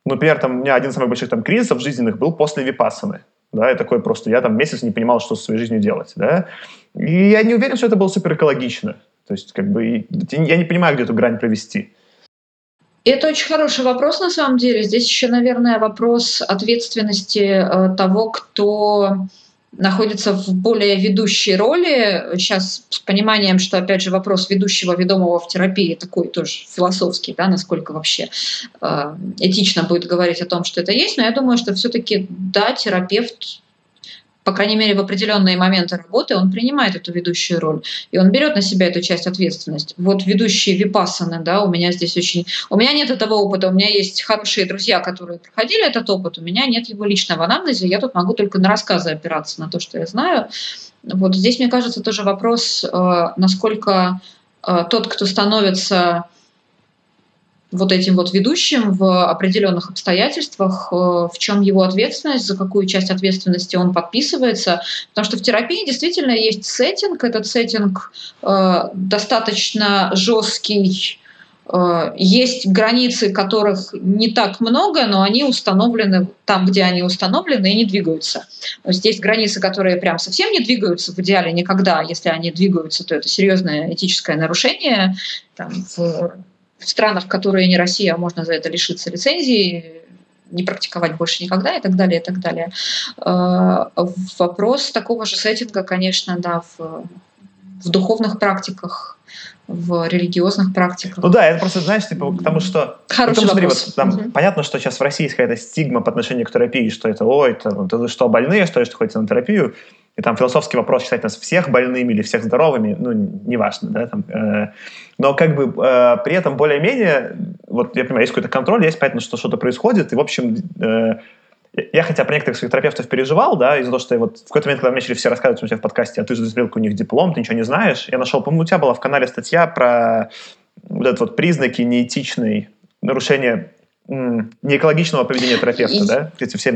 Например, там, у меня один из самых больших там кризисов жизненных был после випассаны. Да, я такой просто, я там месяц не понимал, что со своей жизнью делать, да. И я не уверен, что это было супер экологично. То есть, как бы, я не понимаю, где эту грань провести. Это очень хороший вопрос, на самом деле. Здесь еще, наверное, вопрос ответственности э, того, кто находится в более ведущей роли. Сейчас с пониманием, что, опять же, вопрос ведущего, ведомого в терапии такой тоже философский, да, насколько вообще э, этично будет говорить о том, что это есть. Но я думаю, что все-таки, да, терапевт по крайней мере, в определенные моменты работы он принимает эту ведущую роль, и он берет на себя эту часть ответственности. Вот ведущие випассаны, да, у меня здесь очень... У меня нет этого опыта, у меня есть хорошие друзья, которые проходили этот опыт, у меня нет его личного анамнеза, я тут могу только на рассказы опираться, на то, что я знаю. Вот здесь, мне кажется, тоже вопрос, э, насколько э, тот, кто становится вот этим вот ведущим в определенных обстоятельствах, э, в чем его ответственность, за какую часть ответственности он подписывается. Потому что в терапии действительно есть сеттинг. Этот сеттинг э, достаточно жесткий. Э, есть границы, которых не так много, но они установлены там, где они установлены, и не двигаются. То есть есть границы, которые прям совсем не двигаются, в идеале никогда. Если они двигаются, то это серьезное этическое нарушение. Там, в в странах, которые не Россия, можно за это лишиться лицензии, не практиковать больше никогда и так далее, и так далее. Э, вопрос такого же сеттинга, конечно, да, в, в духовных практиках, в религиозных практиках. Ну да, это просто, знаешь, типа, потому что... Хороший потому, смотри, вот, там, угу. Понятно, что сейчас в России есть какая-то стигма по отношению к терапии, что это, ой, это, ну, ты что, больные, что ли, что ходите на терапию? И там философский вопрос, считать нас всех больными или всех здоровыми, ну, неважно, да, там, э, но как бы э, при этом более-менее, вот я понимаю, есть какой-то контроль, есть понятно, что что-то происходит, и, в общем, э, я хотя про некоторых своих терапевтов переживал, да, из-за того, что я вот в какой-то момент, когда начали все рассказывать у тебя в подкасте, а ты же смотрел, у них диплом, ты ничего не знаешь, я нашел, по-моему, у тебя была в канале статья про вот этот вот признаки неэтичной нарушения неэкологичного поведения терапевта, и, да? Эти все...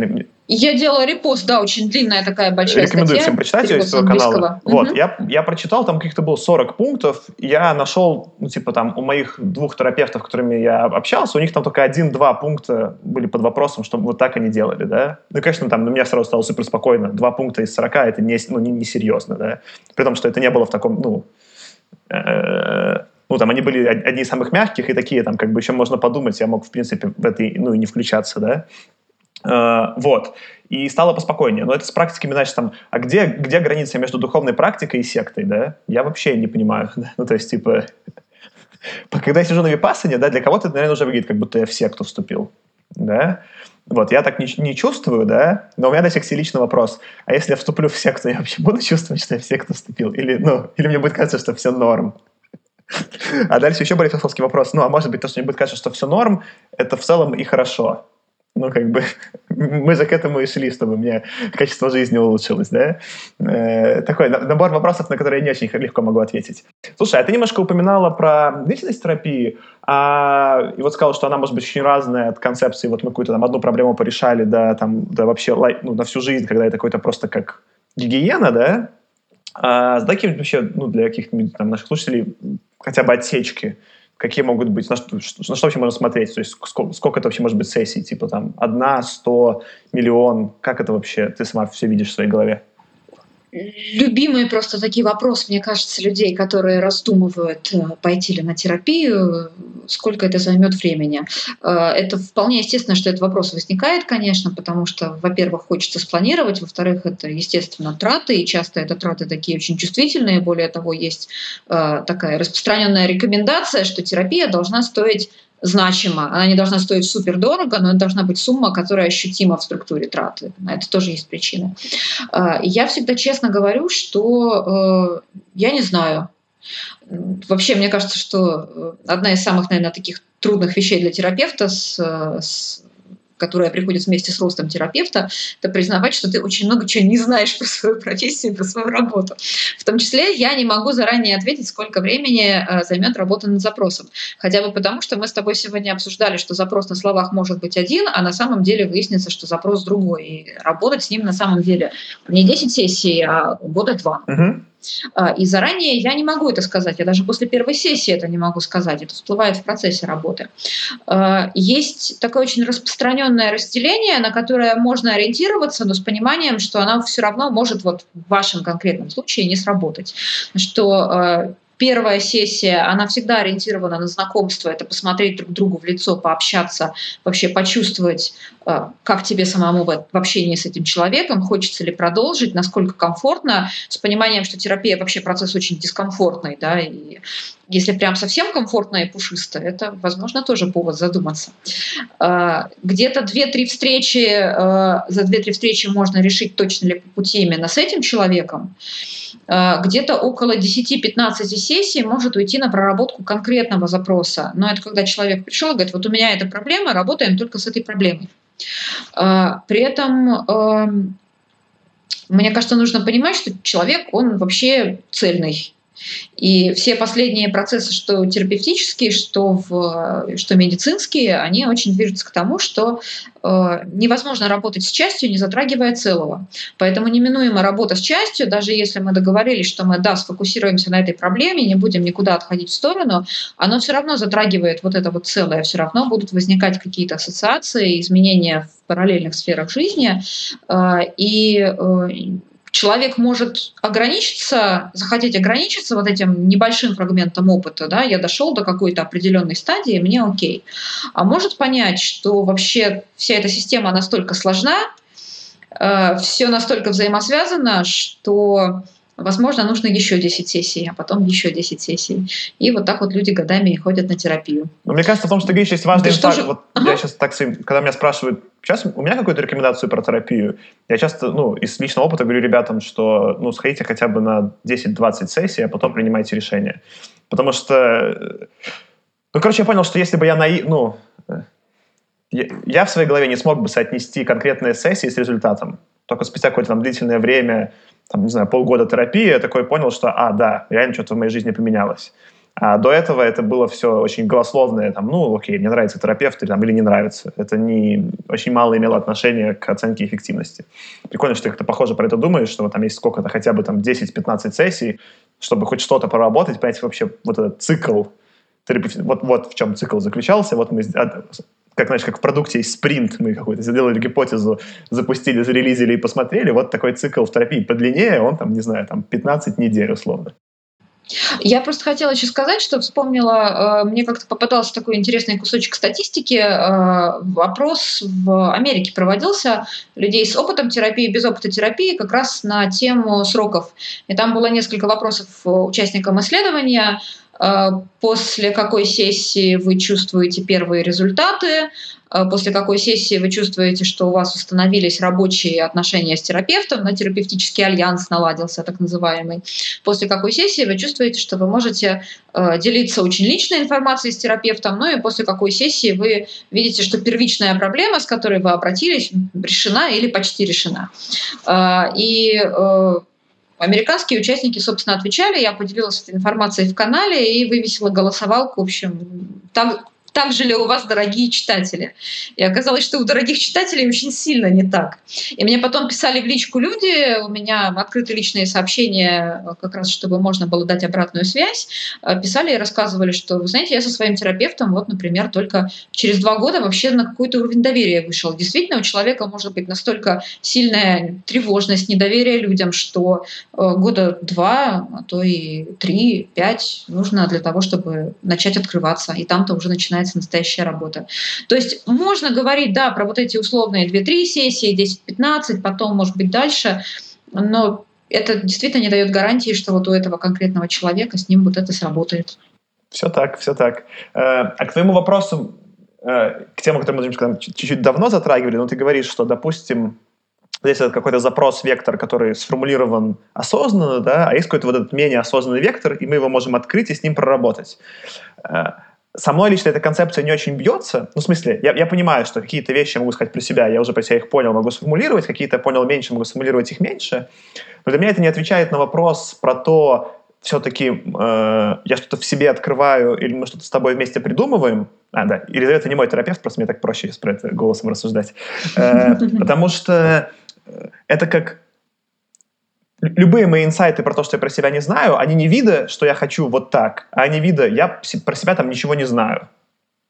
Я делала репост, да, очень длинная такая большая Рекомендую статья. всем прочитать ее из своего канала. Вот, угу. я, я прочитал, там каких-то было 40 пунктов, я нашел, ну, типа, там, у моих двух терапевтов, с которыми я общался, у них там только один-два пункта были под вопросом, чтобы вот так они делали, да? Ну, конечно, там, на меня сразу стало супер спокойно. Два пункта из 40 это не, ну, не, не серьезно, да? При том, что это не было в таком, ну, э, ну, там, они были одни из самых мягких, и такие, там, как бы еще можно подумать, я мог, в принципе, в этой, ну, и не включаться, да. Э, вот. И стало поспокойнее. Но это с практиками, знаешь, там, а где, где граница между духовной практикой и сектой, да? Я вообще не понимаю. Ну, то есть, типа, когда я сижу на випассане, да, для кого-то это, наверное, уже выглядит, как будто я в секту вступил, да? Вот, я так не, не чувствую, да, но у меня до сих личный вопрос. А если я вступлю в секту, я вообще буду чувствовать, что я в секту вступил? Или, ну, или мне будет казаться, что все норм? А дальше еще более философский вопрос. Ну, а может быть, то, что мне будет казаться, что все норм, это в целом и хорошо ну, как бы, мы же к этому и шли, чтобы меня качество жизни улучшилось, да? Э, такой набор вопросов, на которые я не очень легко могу ответить. Слушай, а ты немножко упоминала про длительность терапии, а, и вот сказала, что она может быть очень разная от концепции, вот мы какую-то там одну проблему порешали, да, там, да вообще, ну, на всю жизнь, когда это какой-то просто как гигиена, да? А, дай какие вообще, ну, для каких-то там наших слушателей хотя бы отсечки, какие могут быть, на что, на что вообще можно смотреть, то есть сколько, сколько это вообще может быть сессий, типа там одна, сто, миллион, как это вообще? Ты сама все видишь в своей голове? Любимые просто такие вопросы, мне кажется, людей, которые раздумывают, э, пойти ли на терапию, сколько это займет времени. Э, это вполне естественно, что этот вопрос возникает, конечно, потому что, во-первых, хочется спланировать, во-вторых, это, естественно, траты, и часто это траты такие очень чувствительные. Более того, есть э, такая распространенная рекомендация, что терапия должна стоить значима. Она не должна стоить супер дорого, но это должна быть сумма, которая ощутима в структуре траты. На это тоже есть причины. А, я всегда честно говорю, что э, я не знаю. Вообще, мне кажется, что э, одна из самых, наверное, таких трудных вещей для терапевта с, с которая приходит вместе с ростом терапевта, это признавать, что ты очень много чего не знаешь про свою профессию, про свою работу. В том числе я не могу заранее ответить, сколько времени э, займет работа над запросом. Хотя бы потому, что мы с тобой сегодня обсуждали, что запрос на словах может быть один, а на самом деле выяснится, что запрос другой. И работать с ним на самом деле не 10 сессий, а года два. Uh-huh. А, и заранее я не могу это сказать, я даже после первой сессии это не могу сказать, это всплывает в процессе работы. А, есть такое очень распространенное разделение, на которое можно ориентироваться, но с пониманием, что оно все равно может вот в вашем конкретном случае не сработать. Что а, Первая сессия, она всегда ориентирована на знакомство, это посмотреть друг другу в лицо, пообщаться, вообще почувствовать, как тебе самому в общении с этим человеком, хочется ли продолжить, насколько комфортно, с пониманием, что терапия вообще процесс очень дискомфортный, да, и если прям совсем комфортно и пушисто, это, возможно, тоже повод задуматься. Э, где-то 2-3 встречи, э, за 2-3 встречи можно решить, точно ли по пути именно с этим человеком, Э, где-то около 10-15 сессий может уйти на проработку конкретного запроса. Но это когда человек пришел и говорит, вот у меня эта проблема, работаем только с этой проблемой. Э, при этом эм, мне кажется, нужно понимать, что человек, он вообще цельный. И все последние процессы, что терапевтические, что, в, что медицинские, они очень движутся к тому, что э, невозможно работать с частью, не затрагивая целого. Поэтому неминуемо работа с частью, даже если мы договорились, что мы, да, сфокусируемся на этой проблеме, не будем никуда отходить в сторону, оно все равно затрагивает вот это вот целое, все равно будут возникать какие-то ассоциации, изменения в параллельных сферах жизни. Э, и э, человек может ограничиться, захотеть ограничиться вот этим небольшим фрагментом опыта, да, я дошел до какой-то определенной стадии, мне окей. А может понять, что вообще вся эта система настолько сложна, э, все настолько взаимосвязано, что Возможно, нужно еще 10 сессий, а потом еще 10 сессий. И вот так вот люди годами ходят на терапию. Но мне кажется, в том, что ты говоришь, есть важный инфа... же... вот ага. Я сейчас так, когда меня спрашивают, сейчас у меня какую-то рекомендацию про терапию, я часто, ну, из личного опыта говорю ребятам, что, ну, сходите хотя бы на 10-20 сессий, а потом принимайте решение. Потому что, ну, короче, я понял, что если бы я, на, ну, я, я в своей голове не смог бы соотнести конкретные сессии с результатом. Только спустя какое-то там длительное время там, не знаю, полгода терапии, я такой понял, что, а, да, реально что-то в моей жизни поменялось. А до этого это было все очень голословное, там, ну, окей, мне нравится терапевт или, там, или не нравится. Это не очень мало имело отношение к оценке эффективности. Прикольно, что ты как-то похоже про это думаешь, что вот там есть сколько-то, хотя бы там 10-15 сессий, чтобы хоть что-то поработать, понять вообще вот этот цикл, вот, вот в чем цикл заключался, вот мы как, знаешь, как в продукте есть спринт, мы какой-то сделали гипотезу, запустили, зарелизили и посмотрели, вот такой цикл в терапии подлиннее, он там, не знаю, там 15 недель условно. Я просто хотела еще сказать, что вспомнила, э, мне как-то попадался такой интересный кусочек статистики. Э, вопрос в Америке проводился людей с опытом терапии, без опыта терапии, как раз на тему сроков. И там было несколько вопросов участникам исследования. Э, после какой сессии вы чувствуете первые результаты, э, после какой сессии вы чувствуете, что у вас установились рабочие отношения с терапевтом, на терапевтический альянс наладился, так называемый. После какой сессии вы чувствуете, что вы можете э, делиться очень личной информацией с терапевтом, ну и после какой сессии вы видите, что первичная проблема, с которой вы обратились, решена или почти решена. И Американские участники, собственно, отвечали, я поделилась этой информацией в канале и вывесила голосовалку. В общем, там так же ли у вас, дорогие читатели? И оказалось, что у дорогих читателей очень сильно не так. И мне потом писали в личку люди, у меня открыты личные сообщения, как раз чтобы можно было дать обратную связь, э, писали и рассказывали, что, вы знаете, я со своим терапевтом, вот, например, только через два года вообще на какой-то уровень доверия вышел. Действительно, у человека может быть настолько сильная тревожность, недоверие людям, что э, года два, а то и три, пять нужно для того, чтобы начать открываться. И там-то уже начинается начинается настоящая работа. То есть можно говорить, да, про вот эти условные 2-3 сессии, 10-15, потом, может быть, дальше, но это действительно не дает гарантии, что вот у этого конкретного человека с ним вот это сработает. Все так, все так. Э, а к твоему вопросу, э, к тему, которую мы чуть-чуть давно затрагивали, ну ты говоришь, что, допустим, здесь это какой-то запрос, вектор, который сформулирован осознанно, да, а есть какой-то вот этот менее осознанный вектор, и мы его можем открыть и с ним проработать. Э, со мной лично эта концепция не очень бьется. Ну, в смысле, я, я понимаю, что какие-то вещи я могу сказать про себя, я уже про себя их понял, могу сформулировать, какие-то понял меньше, могу сформулировать их меньше. Но для меня это не отвечает на вопрос про то, все-таки э, я что-то в себе открываю, или мы что-то с тобой вместе придумываем. А, да, это не мой терапевт, просто мне так проще про это голосом рассуждать. Э, потому что это как любые мои инсайты про то, что я про себя не знаю, они не вида, что я хочу вот так, а они вида, я про себя там ничего не знаю.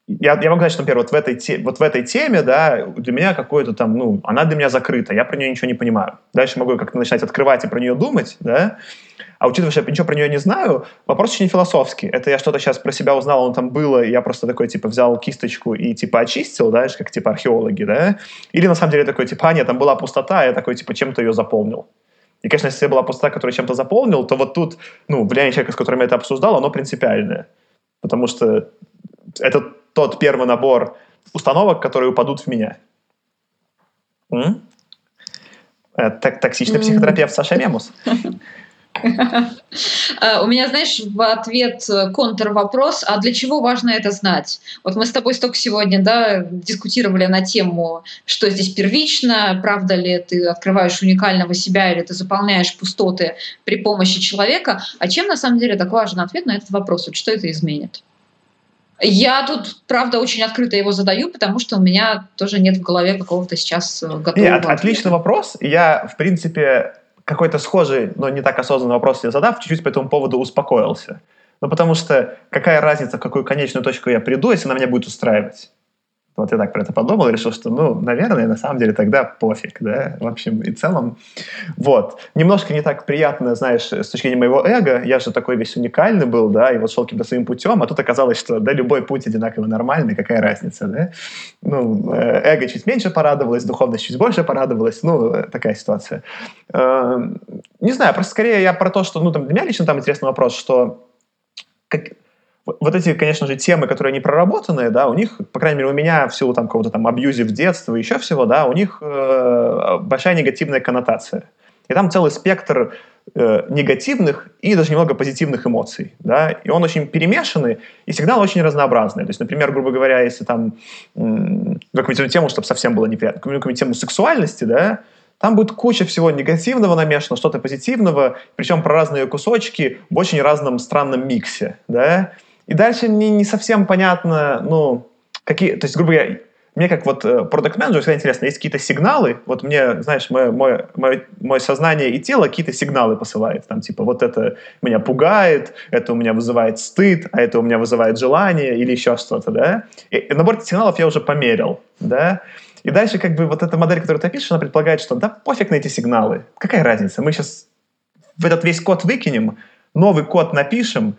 Я, я могу сказать, что, например, вот в, этой те, вот в этой теме, да, для меня какое-то там, ну, она для меня закрыта, я про нее ничего не понимаю. Дальше могу как-то начинать открывать и про нее думать, да, а учитывая, что я ничего про нее не знаю, вопрос очень философский. Это я что-то сейчас про себя узнал, он там было, и я просто такой, типа, взял кисточку и, типа, очистил, да, как, типа, археологи, да? Или, на самом деле, такой, типа, а, нет, там была пустота, я такой, типа, чем-то ее заполнил. И, конечно, если была пустота, которую чем-то заполнил, то вот тут, ну, влияние человека, с которым я это обсуждал, оно принципиальное. Потому что это тот первый набор установок, которые упадут в меня. М? Это токсичный психотерапевт Саша Мемус. Э, у меня, знаешь, в ответ э, контрвопрос, а для чего важно это знать? Вот мы с тобой столько сегодня да, дискутировали на тему, что здесь первично, правда ли ты открываешь уникального себя или ты заполняешь пустоты при помощи человека. А чем на самом деле так важен ответ на этот вопрос? Вот что это изменит? Я тут, правда, очень открыто его задаю, потому что у меня тоже нет в голове какого-то сейчас э, готового. Нет, отличный вопрос. Я, в принципе, какой-то схожий, но не так осознанный вопрос себе задав, чуть-чуть по этому поводу успокоился. Ну, потому что какая разница, в какую конечную точку я приду, если она меня будет устраивать? Вот я так про это подумал и решил, что, ну, наверное, на самом деле тогда пофиг, да, в общем и целом. Вот. Немножко не так приятно, знаешь, с точки зрения моего эго, я же такой весь уникальный был, да, и вот шел каким-то своим путем, а тут оказалось, что, да, любой путь одинаково нормальный, какая разница, да. Ну, э, эго чуть меньше порадовалось, духовность чуть больше порадовалась, ну, э, такая ситуация. Эм, не знаю, просто скорее я про то, что, ну, там, для меня лично там интересный вопрос, что как, вот эти, конечно же, темы, которые не проработанные, да, у них, по крайней мере, у меня в силу там какого-то там абьюзив детства и еще всего, да, у них э, большая негативная коннотация. И там целый спектр э, негативных и даже немного позитивных эмоций, да, и он очень перемешанный, и сигнал очень разнообразный. То есть, например, грубо говоря, если там м- какую-нибудь тему, чтобы совсем было неприятно, какую-нибудь тему сексуальности, да, там будет куча всего негативного намешано, что-то позитивного, причем про разные кусочки в очень разном странном миксе, да, и дальше мне не совсем понятно, ну, какие, то есть, грубо говоря, мне как вот продукт менеджер всегда интересно, есть какие-то сигналы, вот мне, знаешь, мое, мое, мое, мое сознание и тело какие-то сигналы посылает, там типа вот это меня пугает, это у меня вызывает стыд, а это у меня вызывает желание или еще что-то, да. И набор этих сигналов я уже померил, да. И дальше как бы вот эта модель, которую ты опишешь, она предполагает, что да пофиг на эти сигналы, какая разница, мы сейчас в этот весь код выкинем, новый код напишем,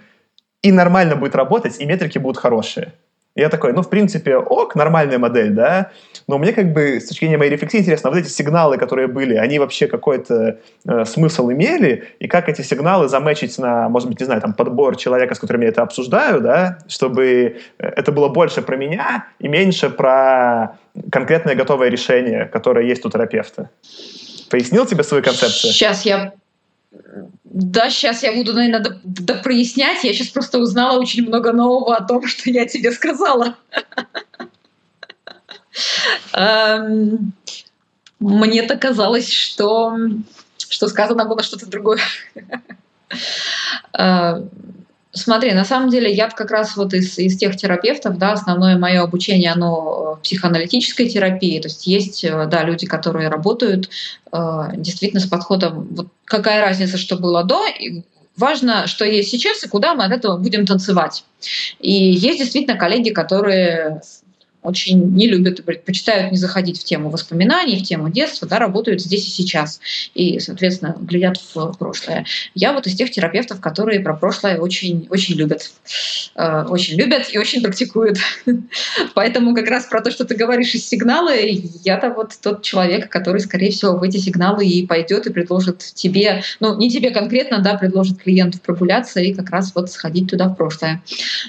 и нормально будет работать, и метрики будут хорошие. я такой, ну, в принципе, ок, нормальная модель, да, но мне как бы с точки зрения моей рефлексии интересно, вот эти сигналы, которые были, они вообще какой-то э, смысл имели, и как эти сигналы заметчить на, может быть, не знаю, там, подбор человека, с которым я это обсуждаю, да, чтобы э, это было больше про меня и меньше про конкретное готовое решение, которое есть у терапевта. Пояснил тебе свою концепцию? Сейчас я да, сейчас я буду, наверное, прояснять. Я сейчас просто узнала очень много нового о том, что я тебе сказала. Эм, мне-то казалось, что, что сказано было что-то другое. Э, смотри, на самом деле я как раз вот из, из тех терапевтов, да, основное мое обучение, оно в психоаналитической терапии, то есть есть, э, да, люди, которые работают э, действительно с подходом, вот какая разница, что было до, важно, что есть сейчас и куда мы от этого будем танцевать. И есть действительно коллеги, которые очень не любят предпочитают не заходить в тему воспоминаний, в тему детства, да, работают здесь и сейчас и, соответственно, глядят в прошлое. Я вот из тех терапевтов, которые про прошлое очень, очень любят. Э, очень любят и очень практикуют. Поэтому как раз про то, что ты говоришь из сигналы, я-то вот тот человек, который, скорее всего, в эти сигналы и пойдет и предложит тебе, ну, не тебе конкретно, да, предложит клиенту прогуляться и как раз вот сходить туда в прошлое.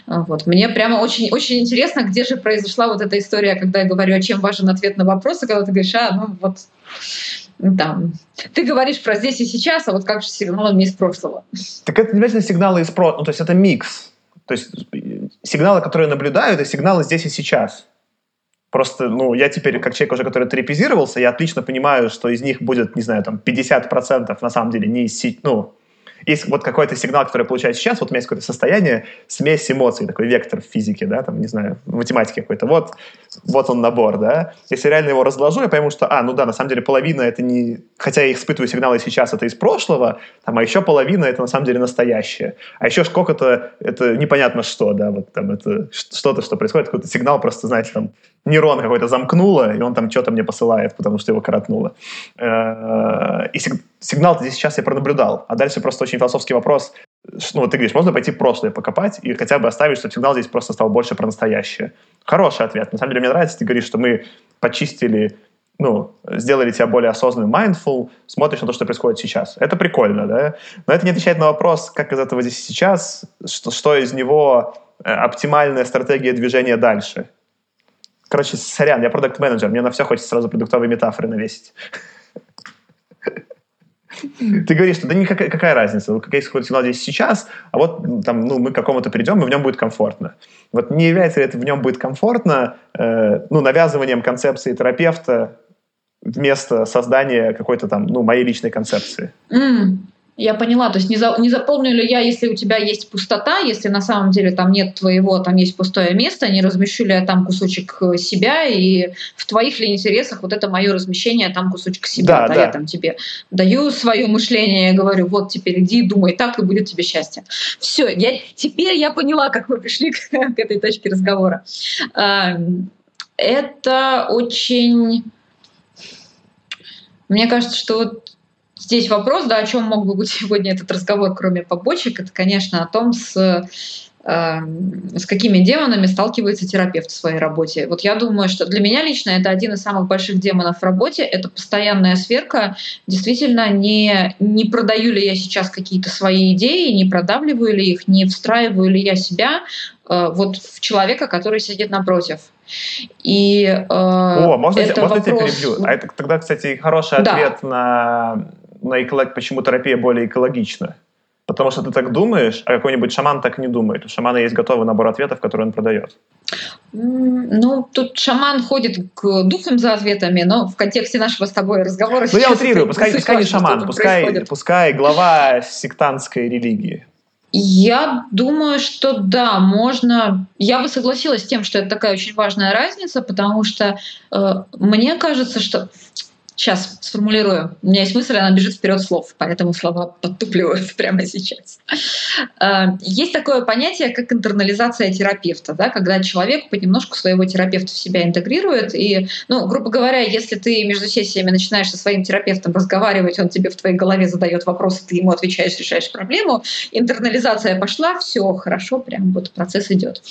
Вот. Мне прямо очень, очень интересно, где же произошла вот эта эта история, когда я говорю, а чем важен ответ на вопросы, когда ты говоришь, а, ну вот там, ты говоришь про здесь и сейчас, а вот как же сигналами из прошлого. Так это не обязательно сигналы из прошлого, ну, то есть это микс. То есть сигналы, которые наблюдаю, это сигналы здесь и сейчас. Просто, ну, я теперь, как человек уже, который терапизировался, я отлично понимаю, что из них будет, не знаю, там, 50% на самом деле не из, ну, есть вот какой-то сигнал, который я получаю сейчас, вот у меня есть какое-то состояние, смесь эмоций, такой вектор в физике, да, там, не знаю, в математике какой-то. Вот, вот он набор, да. Если реально его разложу, я пойму, что, а, ну да, на самом деле половина это не... Хотя я испытываю сигналы сейчас, это из прошлого, там, а еще половина это на самом деле настоящее. А еще сколько-то это непонятно что, да, вот там это что-то, что происходит, какой-то сигнал просто, знаете, там, нейрон какой-то замкнуло, и он там что-то мне посылает, потому что его коротнуло. Э, и сигнал здесь сейчас я пронаблюдал. А дальше просто очень философский вопрос. Ну, вот ты говоришь, можно пойти прошлое покопать и хотя бы оставить, что сигнал здесь просто стал больше про настоящее. Хороший ответ. На самом деле мне нравится, ты говоришь, что мы почистили ну, сделали тебя более осознанным, mindful, смотришь на то, что происходит сейчас. Это прикольно, да? Но это не отвечает на вопрос, как из этого здесь сейчас, что, что из него э, оптимальная стратегия движения дальше. Короче, сорян, я продукт-менеджер, мне на все хочется сразу продуктовые метафоры навесить. Ты говоришь, что да никакая какая разница, вот какой сигнал здесь сейчас, а вот там, ну, мы к какому-то придем, и в нем будет комфортно. Вот не является ли это в нем будет комфортно, э, ну, навязыванием концепции терапевта вместо создания какой-то там, ну, моей личной концепции? Mm. Я поняла, то есть не, за, не запомню ли я, если у тебя есть пустота, если на самом деле там нет твоего, там есть пустое место, не размещу ли я там кусочек э, себя, и в твоих ли интересах вот это мое размещение там кусочек себя, да, да, да. я там тебе даю свое мышление, я говорю, вот теперь иди, думай так, и будет тебе счастье. Все, я, теперь я поняла, как вы пришли к, к этой точке разговора. Это очень... Мне кажется, что вот Здесь вопрос, да, о чем мог бы быть сегодня этот разговор, кроме побочек, это, конечно, о том, с, э, с какими демонами сталкивается терапевт в своей работе. Вот я думаю, что для меня лично это один из самых больших демонов в работе, это постоянная сверка, действительно, не, не продаю ли я сейчас какие-то свои идеи, не продавливаю ли их, не встраиваю ли я себя э, вот в человека, который сидит напротив. И, э, О, можно, это можно вопрос... тебя перебью? А это тогда, кстати, хороший ответ да. на на эколог... почему терапия более экологична. Потому что ты так думаешь, а какой-нибудь шаман так не думает. У шамана есть готовый набор ответов, который он продает. Ну, тут шаман ходит к духам за ответами, но в контексте нашего с тобой разговора... Ну, я утрирую, пускай, пускай не шаман, пускай, пускай глава сектантской религии. Я думаю, что да, можно. Я бы согласилась с тем, что это такая очень важная разница, потому что э, мне кажется, что Сейчас сформулирую. У меня есть мысль, она бежит вперед слов, поэтому слова подтупливают прямо сейчас. Э, есть такое понятие, как интернализация терапевта, да, когда человек понемножку своего терапевта в себя интегрирует. И, ну, грубо говоря, если ты между сессиями начинаешь со своим терапевтом разговаривать, он тебе в твоей голове задает вопросы, ты ему отвечаешь, решаешь проблему, интернализация пошла, все хорошо, прям вот процесс идет.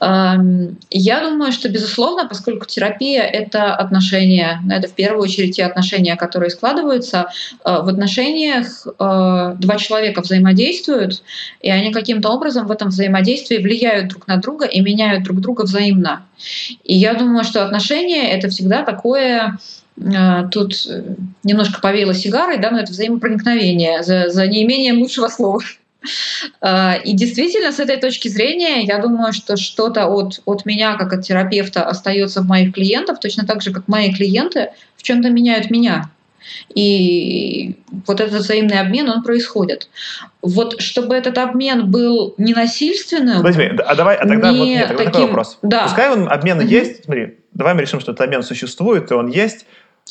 Эм, я думаю, что, безусловно, поскольку терапия — это отношения, это в первую очередь отношения, которые складываются, э, в отношениях э, два человека взаимодействуют, и они каким-то образом в этом взаимодействии влияют друг на друга и меняют друг друга взаимно. И я думаю, что отношения — это всегда такое э, тут немножко повеяло сигарой, да, но это взаимопроникновение за, за неимением лучшего слова. А, и действительно, с этой точки зрения, я думаю, что что-то от, от меня, как от терапевта, остается в моих клиентов, точно так же, как мои клиенты в чем-то меняют меня. И вот этот взаимный обмен, он происходит. Вот чтобы этот обмен был не насильственным. Смотри, а давай, а тогда, не вот, нет, тогда таким... такой вопрос. Да. Пускай он обмен mm-hmm. есть, смотри, давай мы решим, что этот обмен существует, и он есть.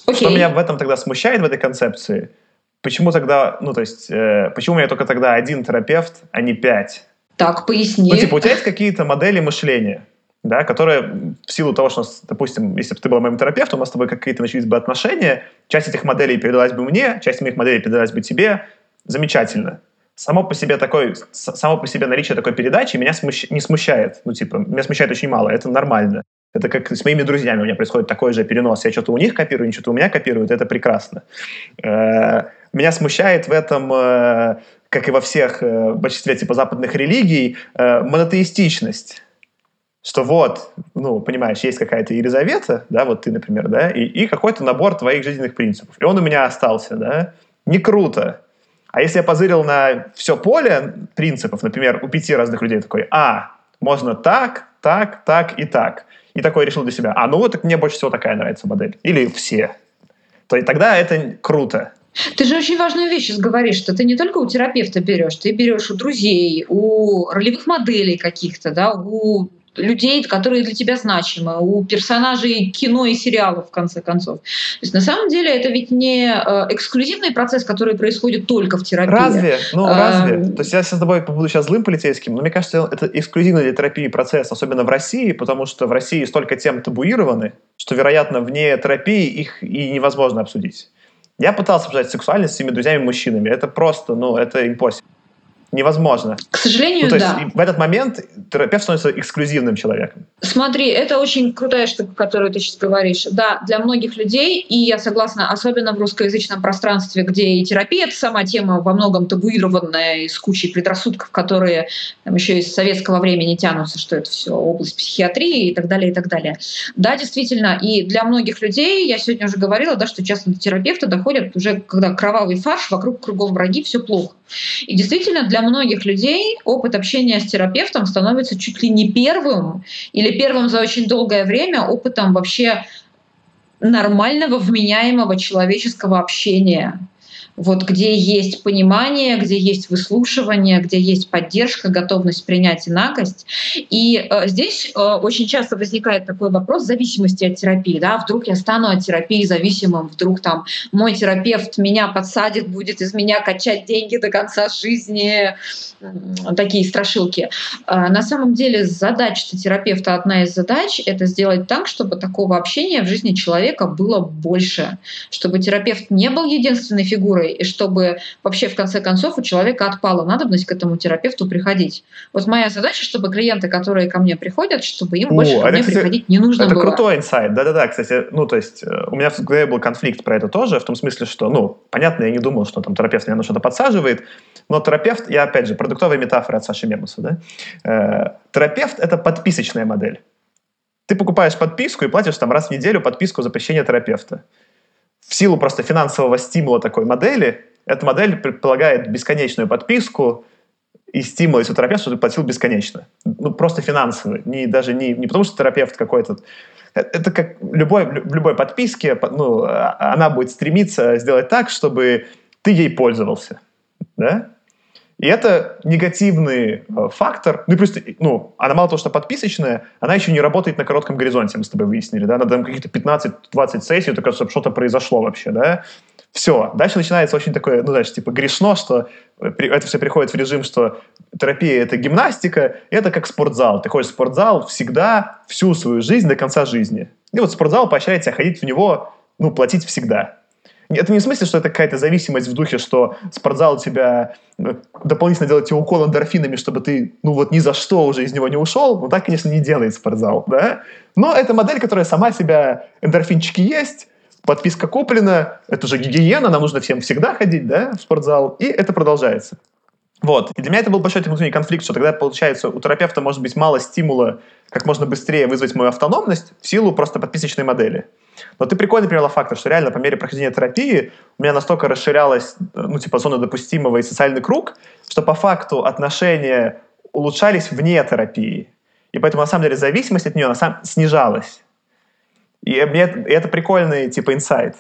Okay. Что меня в этом тогда смущает, в этой концепции – Почему тогда, ну, то есть, э, почему у меня только тогда один терапевт, а не пять? Так, поясни. Ну, типа, у тебя есть какие-то модели мышления, да, которые в силу того, что, допустим, если бы ты был моим терапевтом, у нас с тобой какие-то начались бы отношения, часть этих моделей передалась бы мне, часть моих моделей передалась бы тебе, замечательно. Само по себе такой, само по себе наличие такой передачи меня смущ, не смущает. Ну, типа, меня смущает очень мало, это нормально. Это как с моими друзьями у меня происходит такой же перенос. Я что-то у них копирую, они что-то у меня копируют, это прекрасно. Э, меня смущает в этом, э, как и во всех э, большинстве типа западных религий, монотеистичность. Что вот, ну, понимаешь, есть какая-то Елизавета, да, вот ты, например, да, и, и какой-то набор твоих жизненных принципов. И он у меня остался, да. Не круто. А если я позырил на все поле принципов, например, у пяти разных людей такой, а, можно так, так, так и так. И такой решил для себя, а, ну вот так мне больше всего такая нравится модель. Или все. То и тогда это круто. Ты же очень важную вещь говоришь, что ты не только у терапевта берешь, ты берешь у друзей, у ролевых моделей каких-то, да, у людей, которые для тебя значимы, у персонажей кино и сериалов, в конце концов. То есть на самом деле это ведь не э, эксклюзивный процесс, который происходит только в терапии. Разве? Ну, а, разве? То есть я с тобой буду сейчас злым полицейским, но мне кажется, это эксклюзивный для терапии процесс, особенно в России, потому что в России столько тем табуированы, что, вероятно, вне терапии их и невозможно обсудить. Я пытался обсуждать сексуальность с своими друзьями-мужчинами. Это просто, ну, это impossible невозможно. К сожалению, ну, то да. Есть в этот момент терапевт становится эксклюзивным человеком. Смотри, это очень крутая штука, которую ты сейчас говоришь. Да, для многих людей, и я согласна, особенно в русскоязычном пространстве, где и терапия — это сама тема во многом табуированная, с кучей предрассудков, которые там, еще из советского времени тянутся, что это все область психиатрии и так далее, и так далее. Да, действительно, и для многих людей, я сегодня уже говорила, да, что часто до терапевта доходят уже, когда кровавый фарш, вокруг кругом враги, все плохо. И действительно, для многих людей опыт общения с терапевтом становится чуть ли не первым или первым за очень долгое время опытом вообще нормального, вменяемого человеческого общения вот где есть понимание, где есть выслушивание, где есть поддержка, готовность принять инакость. И э, здесь э, очень часто возникает такой вопрос зависимости от терапии. Да? Вдруг я стану от терапии зависимым, вдруг там мой терапевт меня подсадит, будет из меня качать деньги до конца жизни, такие страшилки. Э, на самом деле задача терапевта, одна из задач, это сделать так, чтобы такого общения в жизни человека было больше, чтобы терапевт не был единственной фигурой, фигурой, и чтобы вообще в конце концов у человека отпала надобность к этому терапевту приходить. Вот моя задача, чтобы клиенты, которые ко мне приходят, чтобы им О, больше ко мне кстати, приходить не нужно это было. Это крутой инсайт, да-да-да, кстати, ну то есть э, у меня в голове был конфликт про это тоже, в том смысле, что, ну, понятно, я не думал, что там терапевт меня на что-то подсаживает, но терапевт, я опять же, продуктовая метафора от Саши Мемуса, да, э, терапевт — это подписочная модель. Ты покупаешь подписку и платишь там раз в неделю подписку за посещение терапевта в силу просто финансового стимула такой модели, эта модель предполагает бесконечную подписку и стимул, если терапевт, что ты платил бесконечно. Ну, просто финансовый. Не, даже не, не потому, что терапевт какой-то... Это как любой, любой подписке, ну, а, она будет стремиться сделать так, чтобы ты ей пользовался. Да? И это негативный э, фактор. Ну и плюс, ну, она мало того, что подписочная, она еще не работает на коротком горизонте, мы с тобой выяснили, да, надо там каких-то 15-20 сессий, только чтобы что-то произошло вообще, да. Все. Дальше начинается очень такое, ну, знаешь, типа грешно, что это все приходит в режим, что терапия — это гимнастика, это как спортзал. Ты ходишь в спортзал всегда, всю свою жизнь до конца жизни. И вот спортзал поощряет тебя ходить в него, ну, платить всегда. Это не в смысле, что это какая-то зависимость в духе, что спортзал у тебя ну, дополнительно делает тебе укол эндорфинами, чтобы ты, ну вот ни за что уже из него не ушел. Ну так, конечно, не делает спортзал, да? Но это модель, которая сама себя, эндорфинчики есть, подписка куплена, это же гигиена, нам нужно всем всегда ходить, да, в спортзал, и это продолжается. Вот. И для меня это был большой внутренний конфликт, что тогда, получается, у терапевта может быть мало стимула как можно быстрее вызвать мою автономность в силу просто подписочной модели. Но ты прикольно привела фактор, что реально по мере прохождения терапии у меня настолько расширялась, ну, типа, зона допустимого и социальный круг, что по факту отношения улучшались вне терапии. И поэтому, на самом деле, зависимость от нее на самом снижалась. И мне и это прикольный, типа, инсайт.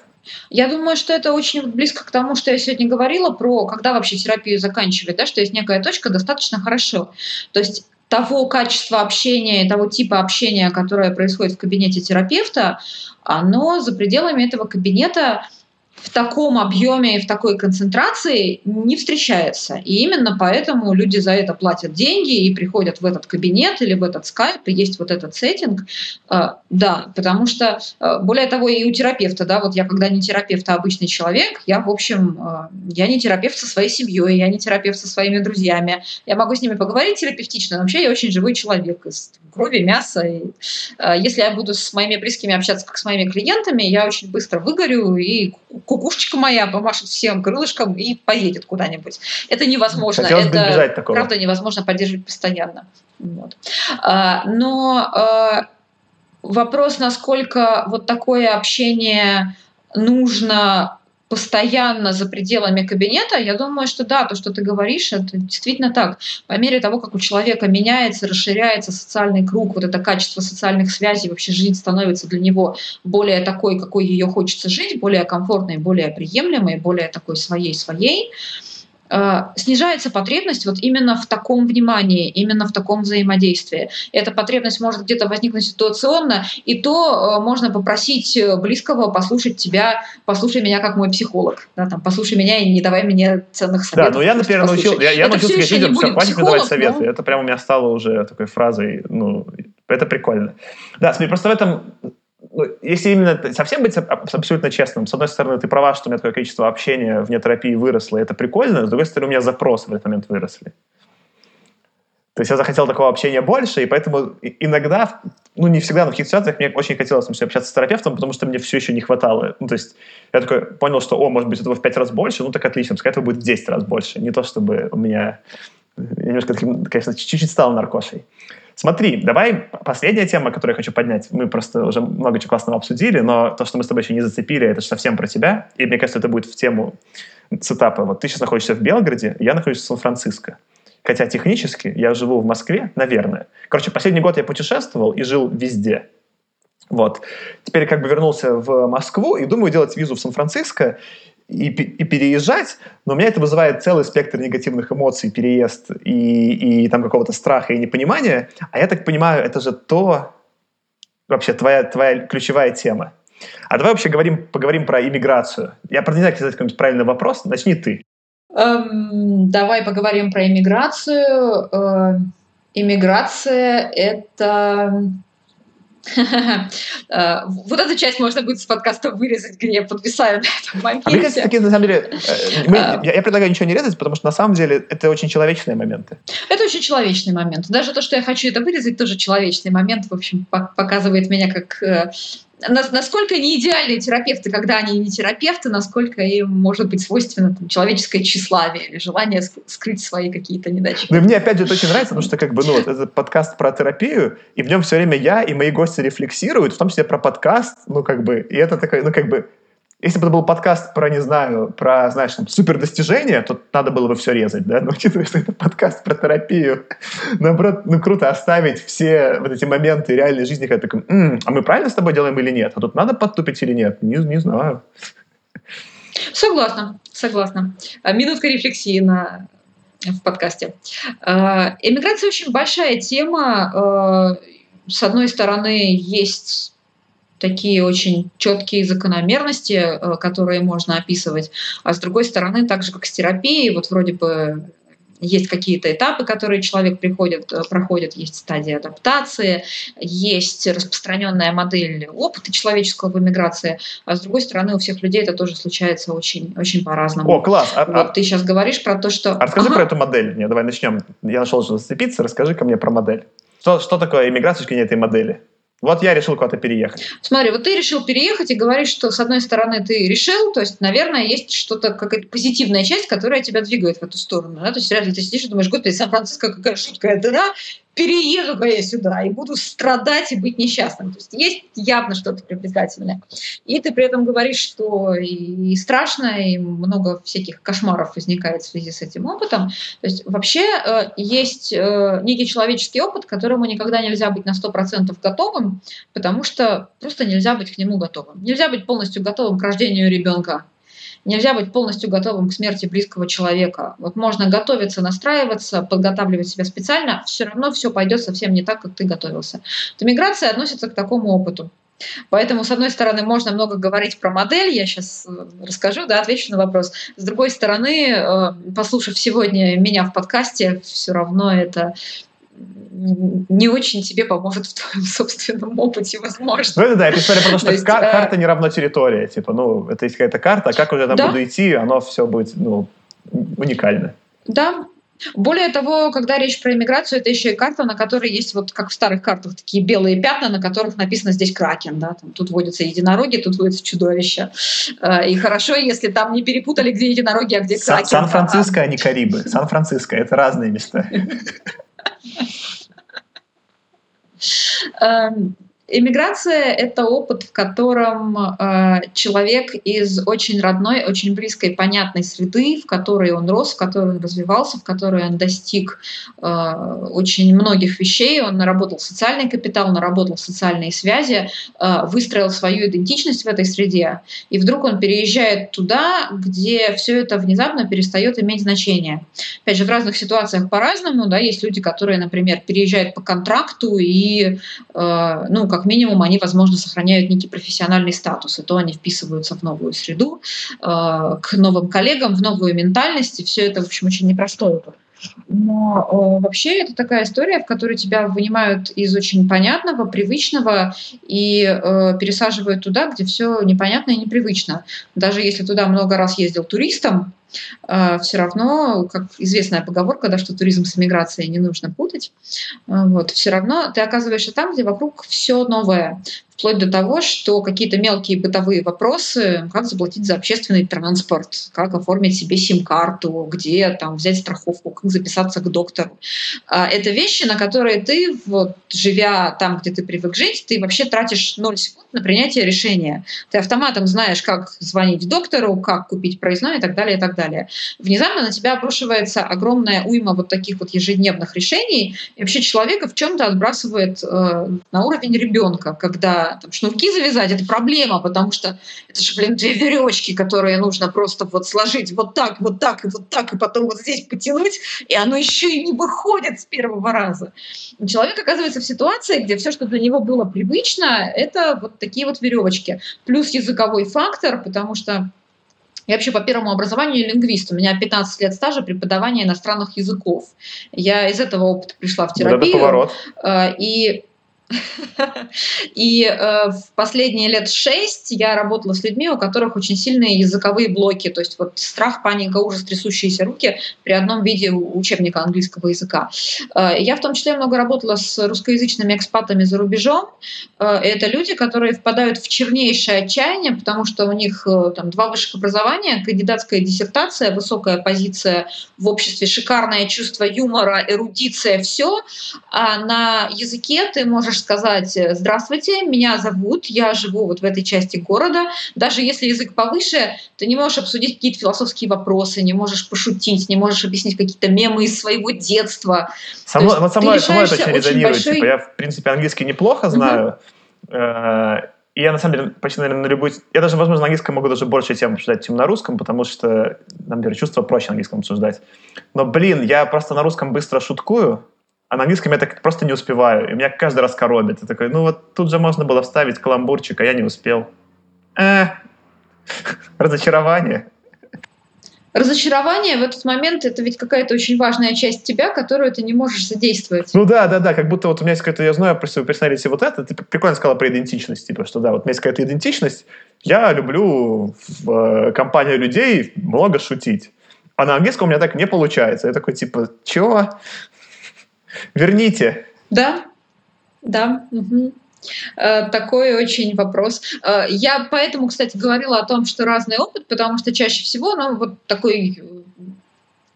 Я думаю, что это очень близко к тому, что я сегодня говорила про, когда вообще терапию заканчивать, да, что есть некая точка достаточно хорошо. То есть того качества общения и того типа общения, которое происходит в кабинете терапевта, оно за пределами этого кабинета в таком объеме и в такой концентрации не встречается. И именно поэтому люди за это платят деньги и приходят в этот кабинет или в этот скайп, и есть вот этот сеттинг. А, да, потому что, а, более того, и у терапевта, да, вот я когда не терапевт, а обычный человек, я, в общем, а, я не терапевт со своей семьей, я не терапевт со своими друзьями. Я могу с ними поговорить терапевтично, но вообще я очень живой человек из крови, мяса. И, если я буду с моими близкими общаться как с моими клиентами, я очень быстро выгорю и кукушечка моя помашет всем крылышком и поедет куда-нибудь. Это невозможно. Хотелось это такого. правда невозможно поддерживать постоянно. Вот. А, но а, вопрос, насколько вот такое общение нужно постоянно за пределами кабинета, я думаю, что да, то, что ты говоришь, это действительно так. По мере того, как у человека меняется, расширяется социальный круг, вот это качество социальных связей, вообще жизнь становится для него более такой, какой ее хочется жить, более комфортной, более приемлемой, более такой своей-своей, снижается потребность вот именно в таком внимании, именно в таком взаимодействии. Эта потребность может где-то возникнуть ситуационно, и то э, можно попросить близкого послушать тебя, послушай меня как мой психолог, да, там, послушай меня и не давай мне ценных советов. Да, ну я, например, научил, я, я научился говорить людям, все, хватит мне давать советы. Но... Это прямо у меня стало уже такой фразой, ну, это прикольно. Да, смотри, просто в этом ну, если именно совсем быть абсолютно честным, с одной стороны, ты права, что у меня такое количество общения вне терапии выросло, и это прикольно, с другой стороны, у меня запросы в этот момент выросли. То есть я захотел такого общения больше, и поэтому иногда, ну не всегда, но в каких-то ситуациях мне очень хотелось например, общаться с терапевтом, потому что мне все еще не хватало. Ну то есть я такой понял, что, о, может быть, этого в пять раз больше, ну так отлично, пускай этого будет в 10 раз больше. Не то, чтобы у меня... Я немножко, конечно, чуть-чуть стал наркошей. Смотри, давай последняя тема, которую я хочу поднять. Мы просто уже много чего классного обсудили, но то, что мы с тобой еще не зацепили, это же совсем про тебя. И мне кажется, это будет в тему цитапы. Вот ты сейчас находишься в Белгороде, я нахожусь в Сан-Франциско. Хотя технически я живу в Москве, наверное. Короче, последний год я путешествовал и жил везде. Вот. Теперь как бы вернулся в Москву и думаю делать визу в Сан-Франциско и, и переезжать, но у меня это вызывает целый спектр негативных эмоций, переезд и, и там какого-то страха и непонимания. А я так понимаю, это же то, вообще твоя, твоя ключевая тема. А давай вообще говорим, поговорим про иммиграцию. Я не знаю, задать какой-нибудь правильный вопрос. Начни ты. Эм, давай поговорим про иммиграцию. Э, иммиграция — это вот эту часть можно будет с подкаста вырезать, где я подвисаю на этом моменте. А мне кажется, такие, на самом деле, э, мы, а. я, я предлагаю ничего не резать, потому что на самом деле это очень человечные моменты. Это очень человечный момент. Даже то, что я хочу это вырезать, тоже человечный момент, в общем, показывает меня как э, насколько не идеальные терапевты, когда они не терапевты, насколько им может быть свойственно там, человеческое тщеславие или желание скрыть свои какие-то недачи. Ну и мне опять же это очень нравится, потому что как бы, ну, вот, это подкаст про терапию, и в нем все время я и мои гости рефлексируют, в том числе про подкаст, ну как бы, и это такое, ну как бы, если бы это был подкаст про, не знаю, про, знаешь, там, супер достижения, то надо было бы все резать, да? Но учитывая, что это подкаст про терапию, наоборот, ну круто оставить все вот эти моменты реальной жизни, когда такой, м-м, а мы правильно с тобой делаем или нет? А тут надо подтупить или нет? Не, не знаю. Согласна, согласна. А, минутка рефлексии на в подкасте. Эмиграция очень большая тема. С одной стороны, есть такие очень четкие закономерности, которые можно описывать, а с другой стороны, так же как с терапией, вот вроде бы есть какие-то этапы, которые человек приходит, э, проходит, есть стадия адаптации, есть распространенная модель опыта человеческого в эмиграции, а с другой стороны у всех людей это тоже случается очень, очень по-разному. О, класс! А, вот, а, ты сейчас говоришь про то, что... А расскажи ага. про эту модель. Нет, давай начнем. Я нашел, что зацепиться. Расскажи ко мне про модель. Что, что такое иммиграция в этой модели? Вот я решил куда-то переехать. Смотри, вот ты решил переехать и говоришь, что с одной стороны ты решил, то есть, наверное, есть что-то, какая-то позитивная часть, которая тебя двигает в эту сторону. Да? То есть, реально ты сидишь и думаешь, господи, Сан-Франциско какая шуткая дыра, перееду-ка я сюда и буду страдать и быть несчастным. То есть есть явно что-то привлекательное. И ты при этом говоришь, что и, страшно, и много всяких кошмаров возникает в связи с этим опытом. То есть вообще э, есть э, некий человеческий опыт, к которому никогда нельзя быть на 100% готовым, потому что просто нельзя быть к нему готовым. Нельзя быть полностью готовым к рождению ребенка Нельзя быть полностью готовым к смерти близкого человека. Вот можно готовиться, настраиваться, подготавливать себя специально, все равно все пойдет совсем не так, как ты готовился. Вот миграция относится к такому опыту. Поэтому, с одной стороны, можно много говорить про модель, я сейчас э, расскажу, да, отвечу на вопрос. С другой стороны, э, послушав сегодня меня в подкасте, все равно это не очень тебе поможет в твоем собственном опыте, возможно. Ну, это да, это история про то, что есть, кар- э, карта не равна территория. Типа, ну, это есть какая-то карта, а как уже там да? буду идти, оно все будет, ну, уникально. Да, более того, когда речь про иммиграцию, это еще и карта, на которой есть, вот как в старых картах, такие белые пятна, на которых написано здесь кракен. Да? Там, тут водятся единороги, тут водятся чудовища. Э, и хорошо, если там не перепутали, где единороги, а где кракен. Сан-Франциско, а не Карибы. Сан-Франциско — это разные места. Um, Иммиграция — это опыт, в котором э, человек из очень родной, очень близкой, понятной среды, в которой он рос, в которой он развивался, в которой он достиг э, очень многих вещей, он наработал социальный капитал, наработал социальные связи, э, выстроил свою идентичность в этой среде, и вдруг он переезжает туда, где все это внезапно перестает иметь значение. Опять же, в разных ситуациях по-разному, да, есть люди, которые, например, переезжают по контракту и, э, ну, как минимум они, возможно, сохраняют некий профессиональный статус, и то они вписываются в новую среду, э, к новым коллегам, в новую ментальность, и все это, в общем, очень непростой опыт. Но о, вообще это такая история, в которой тебя вынимают из очень понятного, привычного и э, пересаживают туда, где все непонятно и непривычно. Даже если туда много раз ездил туристом, э, все равно, как известная поговорка, да, что туризм с эмиграцией не нужно путать, э, вот, все равно ты оказываешься там, где вокруг все новое вплоть до того, что какие-то мелкие бытовые вопросы, как заплатить за общественный транспорт, как оформить себе сим-карту, где там взять страховку, как записаться к доктору. А, это вещи, на которые ты, вот, живя там, где ты привык жить, ты вообще тратишь 0 секунд на принятие решения. Ты автоматом знаешь, как звонить доктору, как купить проездной и так далее, и так далее. Внезапно на тебя обрушивается огромная уйма вот таких вот ежедневных решений, и вообще человека в чем-то отбрасывает э, на уровень ребенка, когда там, шнурки завязать, это проблема, потому что это же, блин, две веревочки, которые нужно просто вот сложить вот так, вот так и вот так, и потом вот здесь потянуть, и оно еще и не выходит с первого раза. Человек оказывается в ситуации, где все, что для него было привычно, это вот такие вот веревочки. Плюс языковой фактор, потому что я вообще по первому образованию лингвист. У меня 15 лет стажа преподавания иностранных языков. Я из этого опыта пришла в терапию. Вот это поворот. Э, и и э, в последние лет шесть я работала с людьми, у которых очень сильные языковые блоки, то есть вот страх, паника, ужас, трясущиеся руки при одном виде учебника английского языка. Э, я в том числе много работала с русскоязычными экспатами за рубежом. Э, это люди, которые впадают в чернейшее отчаяние, потому что у них там два высших образования, кандидатская диссертация, высокая позиция в обществе, шикарное чувство юмора, эрудиция, все. А на языке ты можешь сказать э, «Здравствуйте, меня зовут, я живу вот в этой части города». Даже если язык повыше, ты не можешь обсудить какие-то философские вопросы, не можешь пошутить, не можешь объяснить какие-то мемы из своего детства. Со вот со мной, со мной это очень резонирует. Большой... Типа, я, в принципе, английский неплохо знаю, угу. и я, на самом деле, почти, наверное, на любой... Я даже, возможно, на английском могу даже больше тем обсуждать, чем на русском, потому что, например, чувство проще на английском обсуждать. Но, блин, я просто на русском быстро шуткую, а на английском я так просто не успеваю. И меня каждый раз коробит. Я такой, ну вот тут же можно было вставить каламбурчик, а я не успел. Э, разочарование. Разочарование в этот момент это ведь какая-то очень важная часть тебя, которую ты не можешь задействовать. Ну да, да, да, как будто вот у меня есть какая-то, я знаю про свою персоналити вот это, ты прикольно сказала про идентичность, типа, что да, вот у меня есть какая-то идентичность, я люблю в э, компании людей много шутить. А на английском у меня так не получается. Я такой, типа, чего? Верните. Да, да. Угу. Такой очень вопрос. Э, я поэтому, кстати, говорила о том, что разный опыт, потому что чаще всего, ну, вот такой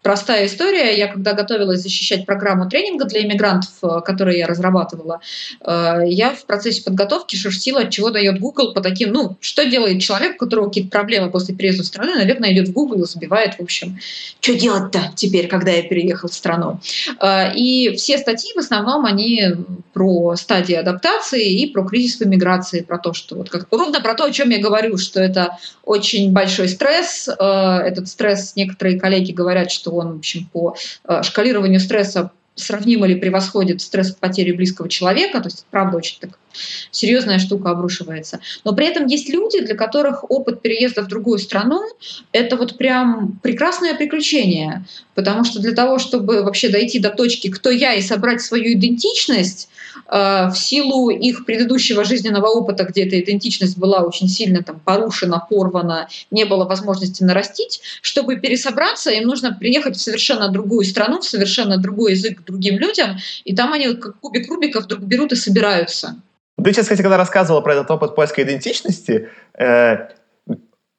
простая история. Я когда готовилась защищать программу тренинга для иммигрантов, э, которую я разрабатывала, э, я в процессе подготовки шерстила, чего дает Google по таким, ну, что делает человек, у которого какие-то проблемы после переезда в страну, наверное, идет в Google и забивает, в общем, что делать-то теперь, когда я переехал в страну. Э, и все статьи в основном, они про стадии адаптации и про кризис в иммиграции, про то, что вот как, ровно про то, о чем я говорю, что это очень большой стресс. Этот стресс некоторые коллеги говорят, что он, в общем, по э, шкалированию стресса сравнимо или превосходит стресс потери близкого человека, то есть, правда, очень так серьезная штука обрушивается. Но при этом есть люди, для которых опыт переезда в другую страну — это вот прям прекрасное приключение, потому что для того, чтобы вообще дойти до точки «кто я» и собрать свою идентичность, в силу их предыдущего жизненного опыта, где эта идентичность была очень сильно там, порушена, порвана, не было возможности нарастить, чтобы пересобраться, им нужно приехать в совершенно другую страну, в совершенно другой язык к другим людям, и там они как кубик Рубика вдруг берут и собираются. Ты сейчас, кстати, когда рассказывала про этот опыт поиска идентичности, э,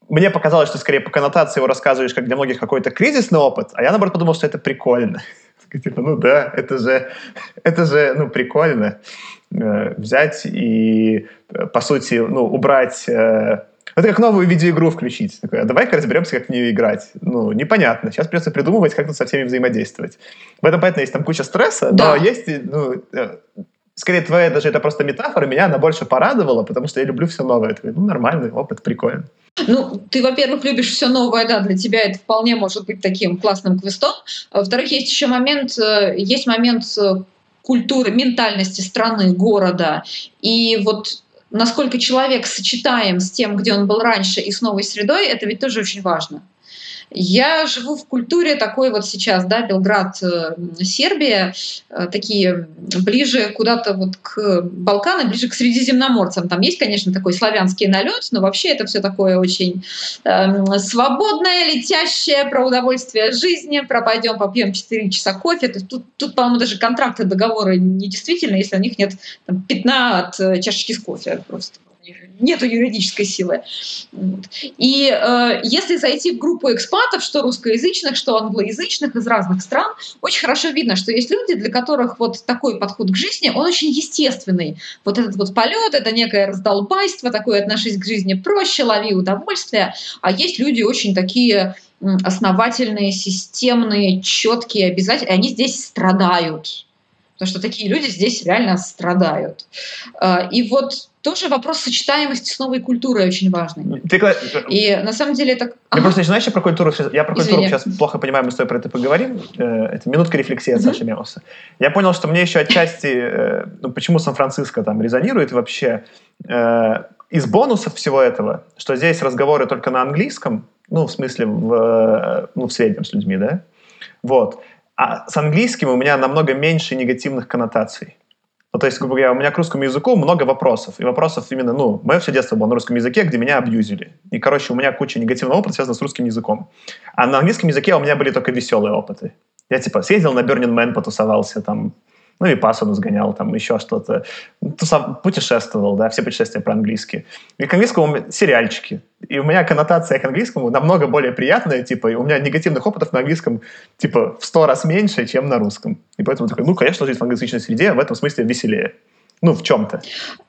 мне показалось, что скорее по коннотации его рассказываешь как для многих какой-то кризисный опыт, а я, наоборот, подумал, что это прикольно. Типа, ну да, это же, это же ну, прикольно э, взять и, по сути, ну, убрать... Э, это как новую видеоигру включить. Такое, а давай-ка разберемся, как в нее играть. Ну, непонятно. Сейчас придется придумывать, как тут со всеми взаимодействовать. В этом, понятно, есть там куча стресса, да. но есть ну, э, скорее твоя даже это просто метафора, меня она больше порадовала, потому что я люблю все новое. Такой, ну, нормальный опыт, прикольно. Ну, ты, во-первых, любишь все новое, да, для тебя это вполне может быть таким классным квестом. Во-вторых, есть еще момент, э, есть момент э, культуры, ментальности страны, города. И вот насколько человек сочетаем с тем, где он был раньше, и с новой средой, это ведь тоже очень важно. Я живу в культуре такой вот сейчас, да, Белград, э, Сербия, э, такие ближе куда-то вот к Балканам, ближе к средиземноморцам. Там есть, конечно, такой славянский налет, но вообще это все такое очень э, свободное, летящее, про удовольствие жизни, про пойдем попьем 4 часа кофе. То есть тут, тут по-моему, даже контракты, договоры недействительны, если у них нет там, пятна от э, чашечки с кофе просто нету юридической силы. И э, если зайти в группу экспатов, что русскоязычных, что англоязычных из разных стран, очень хорошо видно, что есть люди, для которых вот такой подход к жизни, он очень естественный. Вот этот вот полет, это некое раздолбайство, такое отношись к жизни проще, лови удовольствие. А есть люди очень такие основательные, системные, четкие, обязательно, и они здесь страдают. Потому что такие люди здесь реально страдают. Э, и вот тоже вопрос сочетаемости с новой культурой очень важный. Ты, и на самом деле это... Я ага. просто начинаешь про культуру. Я про культуру Извини. сейчас плохо понимаю, мы с тобой про это поговорим. Э, это минутка рефлексии от Саши Меуса. Я понял, что мне еще отчасти... Э, ну, почему Сан-Франциско там резонирует вообще? Э, из бонусов всего этого, что здесь разговоры только на английском, ну, в смысле, в, ну, в среднем с людьми, да? Вот. А с английским у меня намного меньше негативных коннотаций. Ну, то есть, грубо говоря, у меня к русскому языку много вопросов. И вопросов именно, ну, мое все детство было на русском языке, где меня абьюзили. И, короче, у меня куча негативного опыта связана с русским языком. А на английском языке у меня были только веселые опыты. Я, типа, съездил на Burning Man, потусовался там, ну и пасану сгонял, там еще что-то. Тусов... Путешествовал, да, все путешествия по-английски. И к английскому сериальчики. И у меня коннотация к английскому намного более приятная, типа, и у меня негативных опытов на английском, типа, в сто раз меньше, чем на русском. И поэтому такой, ну, конечно, жить в англоязычной среде в этом смысле веселее. Ну, в чем-то.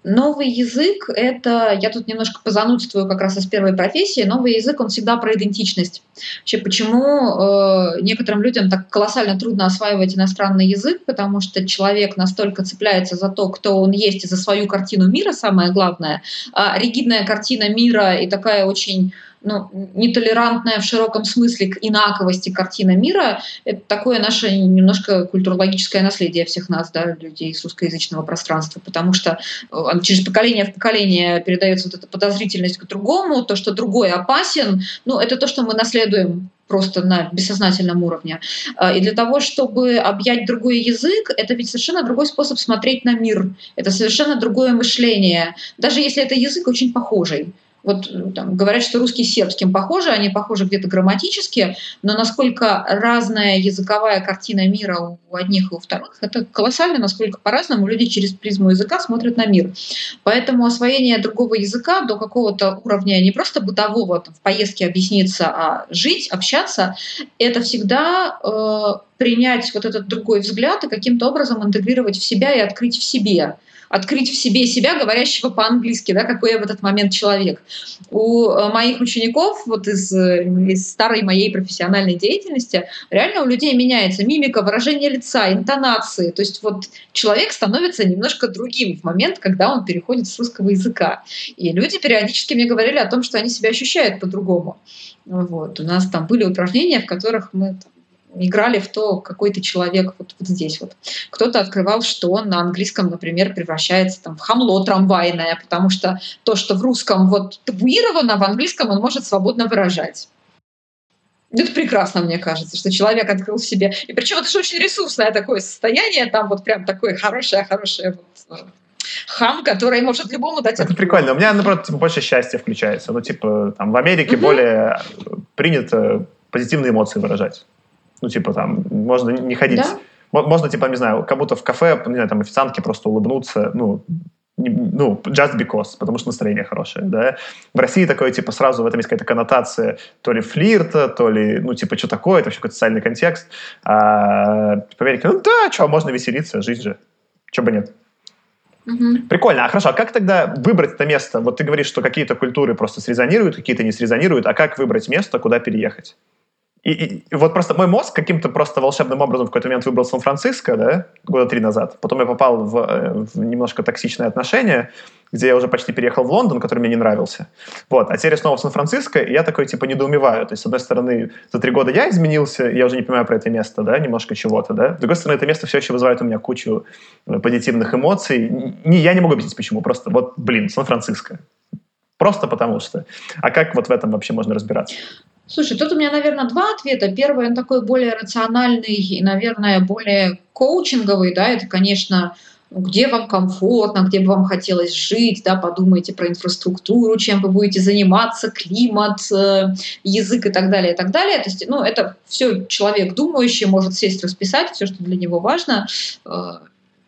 Новый язык — это... Я тут немножко позанудствую как раз из первой профессии. Новый язык, он всегда про идентичность. Вообще, почему э, некоторым людям так колоссально трудно осваивать иностранный язык, потому что человек настолько цепляется за то, кто он есть, и за свою картину мира, самое главное, а ригидная картина мира и такая очень ну, нетолерантная в широком смысле к инаковости картина мира, это такое наше немножко культурологическое наследие всех нас, да, людей с русскоязычного пространства, потому что э, через поколение в поколение передается вот эта подозрительность к другому, то, что другой опасен, ну, это то, что мы наследуем просто на бессознательном уровне. А, и для того, чтобы объять другой язык, это ведь совершенно другой способ смотреть на мир. Это совершенно другое мышление. Даже если это язык очень похожий. Вот э, там, говорят, что русский с сербским похожи, они похожи где-то грамматически, но насколько разная языковая картина мира у одних и у вторых, это колоссально, насколько по-разному люди через призму языка смотрят на мир. Поэтому освоение другого языка до какого-то уровня не просто бытового, там, в поездке объясниться, а жить, общаться, это всегда э, принять вот этот другой взгляд и каким-то образом интегрировать в себя и открыть в себе открыть в себе себя, говорящего по-английски, да, какой я в этот момент человек. У э, моих учеников вот из, э, из старой моей профессиональной деятельности реально у людей меняется мимика, выражение лица, интонации. То есть вот человек становится немножко другим в момент, когда он переходит с русского языка. И люди периодически мне говорили о том, что они себя ощущают по-другому. Вот. У нас там были упражнения, в которых мы там, играли в то, какой ты человек вот, вот здесь вот. Кто-то открывал, что он на английском, например, превращается там, в хамло трамвайное, потому что то, что в русском вот табуировано, в английском он может свободно выражать. Это прекрасно, мне кажется, что человек открыл в себе. И причем это же очень ресурсное такое состояние, там вот прям такое хорошее-хорошее вот, э, хам, который может любому дать. Это прикольно. У меня, наоборот, типа, больше счастья включается. Ну, типа, там в Америке угу. более принято позитивные эмоции выражать. Ну, типа там, можно не ходить... Да? Можно, типа, не знаю, как будто в кафе, не знаю, там, официантке просто улыбнуться, ну, ну, just because, потому что настроение хорошее, да. В России такое, типа, сразу в этом есть какая-то коннотация то ли флирта, то ли, ну, типа, что такое, это вообще какой-то социальный контекст. А в Америке, ну, да, что, можно веселиться, жизнь же, чего бы нет. Угу. Прикольно. А хорошо, а как тогда выбрать это место? Вот ты говоришь, что какие-то культуры просто срезонируют, какие-то не срезонируют. А как выбрать место, куда переехать? И, и, и вот просто мой мозг каким-то просто волшебным образом в какой-то момент выбрал Сан-Франциско, да, года три назад. Потом я попал в, э, в немножко токсичные отношения, где я уже почти переехал в Лондон, который мне не нравился. Вот. А теперь снова в Сан-Франциско, и я такой, типа, недоумеваю. То есть, с одной стороны, за три года я изменился, я уже не понимаю про это место, да, немножко чего-то, да. С другой стороны, это место все еще вызывает у меня кучу э, позитивных эмоций. Не, я не могу объяснить, почему. Просто вот, блин, Сан-Франциско. Просто потому что. А как вот в этом вообще можно разбираться? Слушай, тут у меня, наверное, два ответа. Первый, он такой более рациональный и, наверное, более коучинговый, да, это, конечно, где вам комфортно, где бы вам хотелось жить, да, подумайте про инфраструктуру, чем вы будете заниматься, климат, э, язык и так далее, и так далее. То есть, ну, это все человек думающий может сесть, расписать все, что для него важно, э,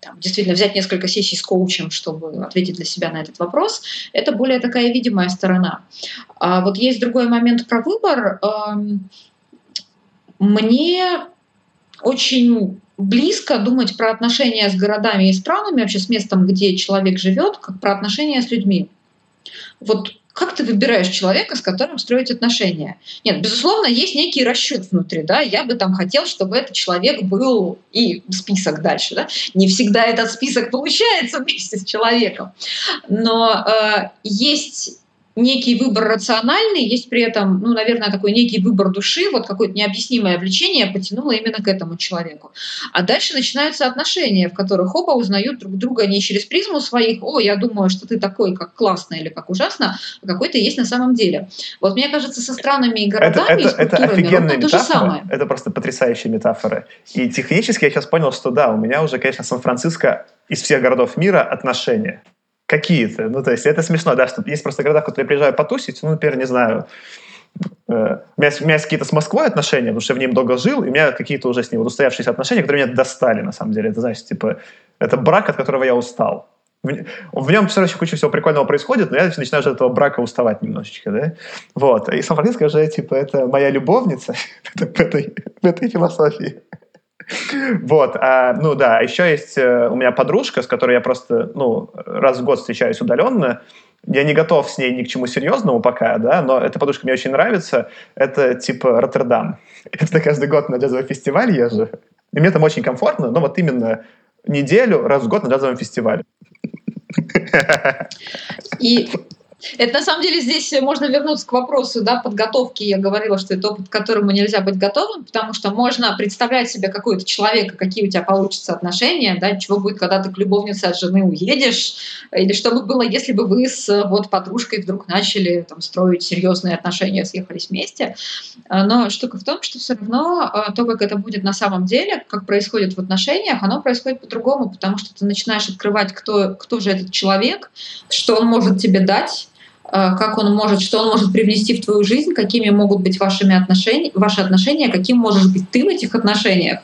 там, действительно взять несколько сессий с коучем, чтобы ответить для себя на этот вопрос, это более такая видимая сторона. А вот есть другой момент про выбор. Эм, мне очень близко думать про отношения с городами и странами, вообще с местом, где человек живет, как про отношения с людьми. Вот как ты выбираешь человека, с которым строить отношения? Нет, безусловно, есть некий расчет внутри, да, я бы там хотел, чтобы этот человек был и список дальше, да. Не всегда этот список получается вместе с человеком, но э, есть некий выбор рациональный, есть при этом, ну, наверное, такой некий выбор души, вот какое-то необъяснимое влечение потянуло именно к этому человеку. А дальше начинаются отношения, в которых оба узнают друг друга не через призму своих, о, я думаю, что ты такой, как классно или как ужасно, а какой ты есть на самом деле. Вот мне кажется, со странами и городами, это, это, это офигенная то же самое. Это просто потрясающие метафоры. И технически я сейчас понял, что да, у меня уже, конечно, Сан-Франциско из всех городов мира отношения какие-то. Ну, то есть это смешно, да, что есть просто города, в которые я приезжаю потусить, ну, например, не знаю, э, у меня, у меня есть какие-то с Москвой отношения, потому что я в ней долго жил, и у меня какие-то уже с ней вот устоявшиеся отношения, которые меня достали, на самом деле. Это, значит, типа, это брак, от которого я устал. В, нем все равно куча всего прикольного происходит, но я начинаю от этого брака уставать немножечко, да? Вот. И Сан-Франциско уже, типа, это моя любовница в этой философии. Вот, а, ну да, еще есть э, у меня подружка, с которой я просто, ну, раз в год встречаюсь удаленно, я не готов с ней ни к чему серьезному пока, да, но эта подушка мне очень нравится. Это типа Роттердам. Это каждый год на джазовый фестиваль езжу. И мне там очень комфортно, но вот именно неделю раз в год на джазовом фестивале. И это на самом деле здесь можно вернуться к вопросу да, подготовки. Я говорила, что это опыт, к которому нельзя быть готовым, потому что можно представлять себе какого-то человека, какие у тебя получатся отношения, да, чего будет, когда ты к любовнице от жены уедешь, или что бы было, если бы вы с вот, подружкой вдруг начали там, строить серьезные отношения, съехались вместе. А, но штука в том, что все равно а, то, как это будет на самом деле, как происходит в отношениях, оно происходит по-другому, потому что ты начинаешь открывать, кто, кто же этот человек, что он может тебе дать, Э, как он может, что он может привнести в твою жизнь, какими могут быть вашими отношения, ваши отношения, каким можешь быть ты в этих отношениях.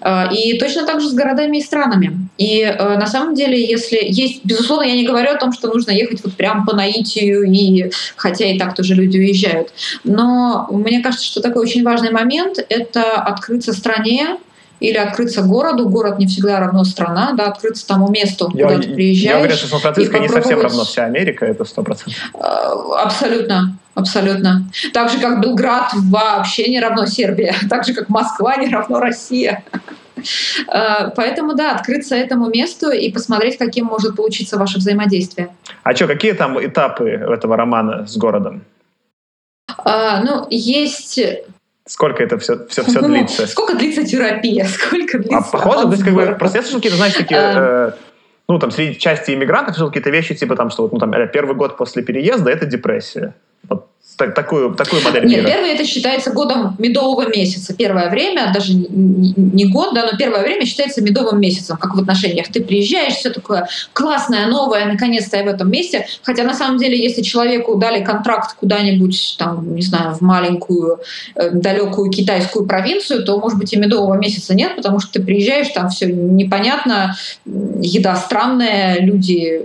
Э, и точно так же с городами и странами. И э, на самом деле, если есть, безусловно, я не говорю о том, что нужно ехать вот прям по наитию, и, хотя и так тоже люди уезжают. Но мне кажется, что такой очень важный момент — это открыться стране, или открыться городу. Город не всегда равно страна, да, открыться тому месту, я, куда ты приезжаешь. Я уверен, что Сан-Франциско не совсем равно вся Америка, это сто процентов. А, абсолютно. Абсолютно. Так же, как Белград вообще не равно Сербия, так же, как Москва не равно Россия. А, поэтому, да, открыться этому месту и посмотреть, каким может получиться ваше взаимодействие. А что, какие там этапы этого романа с городом? А, ну, есть Сколько это все, все, все длится? Сколько длится терапия? Сколько длится? А похоже, то есть как бы, просто слышал какие-то, знаете, такие, э, ну, там, среди части иммигрантов слышал какие-то вещи, типа там, что вот, ну, там, первый год после переезда — это депрессия. Вот так, такую, такую модель Нет, мира. первый это считается годом медового месяца. Первое время, даже не, не год, да, но первое время считается медовым месяцем, как в отношениях. Ты приезжаешь, все такое классное, новое, наконец-то я в этом месте. Хотя на самом деле, если человеку дали контракт куда-нибудь, там, не знаю, в маленькую, э, далекую китайскую провинцию, то, может быть, и медового месяца нет, потому что ты приезжаешь, там все непонятно, еда странная, люди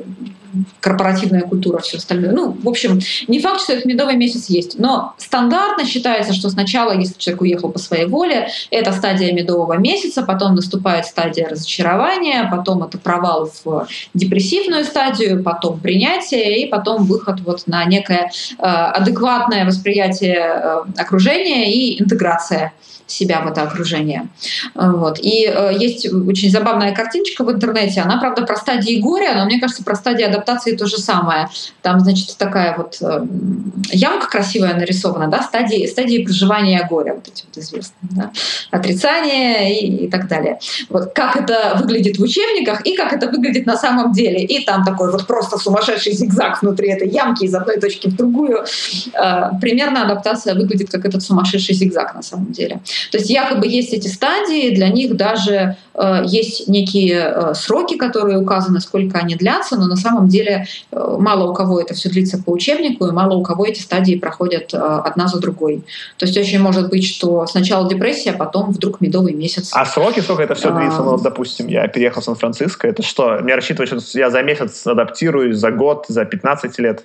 корпоративная культура, все остальное. Ну, в общем, не факт, что этот медовый месяц есть. Но стандартно считается, что сначала, если человек уехал по своей воле, это стадия медового месяца, потом наступает стадия разочарования, потом это провал в депрессивную стадию, потом принятие и потом выход вот на некое э, адекватное восприятие э, окружения и интеграция себя в это окружение. Вот. И э, есть очень забавная картиночка в интернете. Она, правда, про стадии горя, но мне кажется, про стадии адаптации то же самое. Там, значит, такая вот э, ямка красивая нарисована, да, стадии, стадии проживания горя, вот эти вот известные, да? отрицание и, и так далее. Вот как это выглядит в учебниках и как это выглядит на самом деле. И там такой вот просто сумасшедший зигзаг внутри этой ямки из одной точки в другую. Э, примерно адаптация выглядит как этот сумасшедший зигзаг на самом деле. То есть якобы есть эти стадии, для них даже э, есть некие э, сроки, которые указаны, сколько они длятся, но на самом деле э, мало у кого это все длится по учебнику, и мало у кого эти стадии проходят э, одна за другой. То есть очень может быть, что сначала депрессия, а потом вдруг медовый месяц. А сроки, сколько это все длится? Ну, допустим, я переехал в Сан-Франциско, это что? Мне рассчитывать, что я за месяц адаптируюсь, за год, за 15 лет?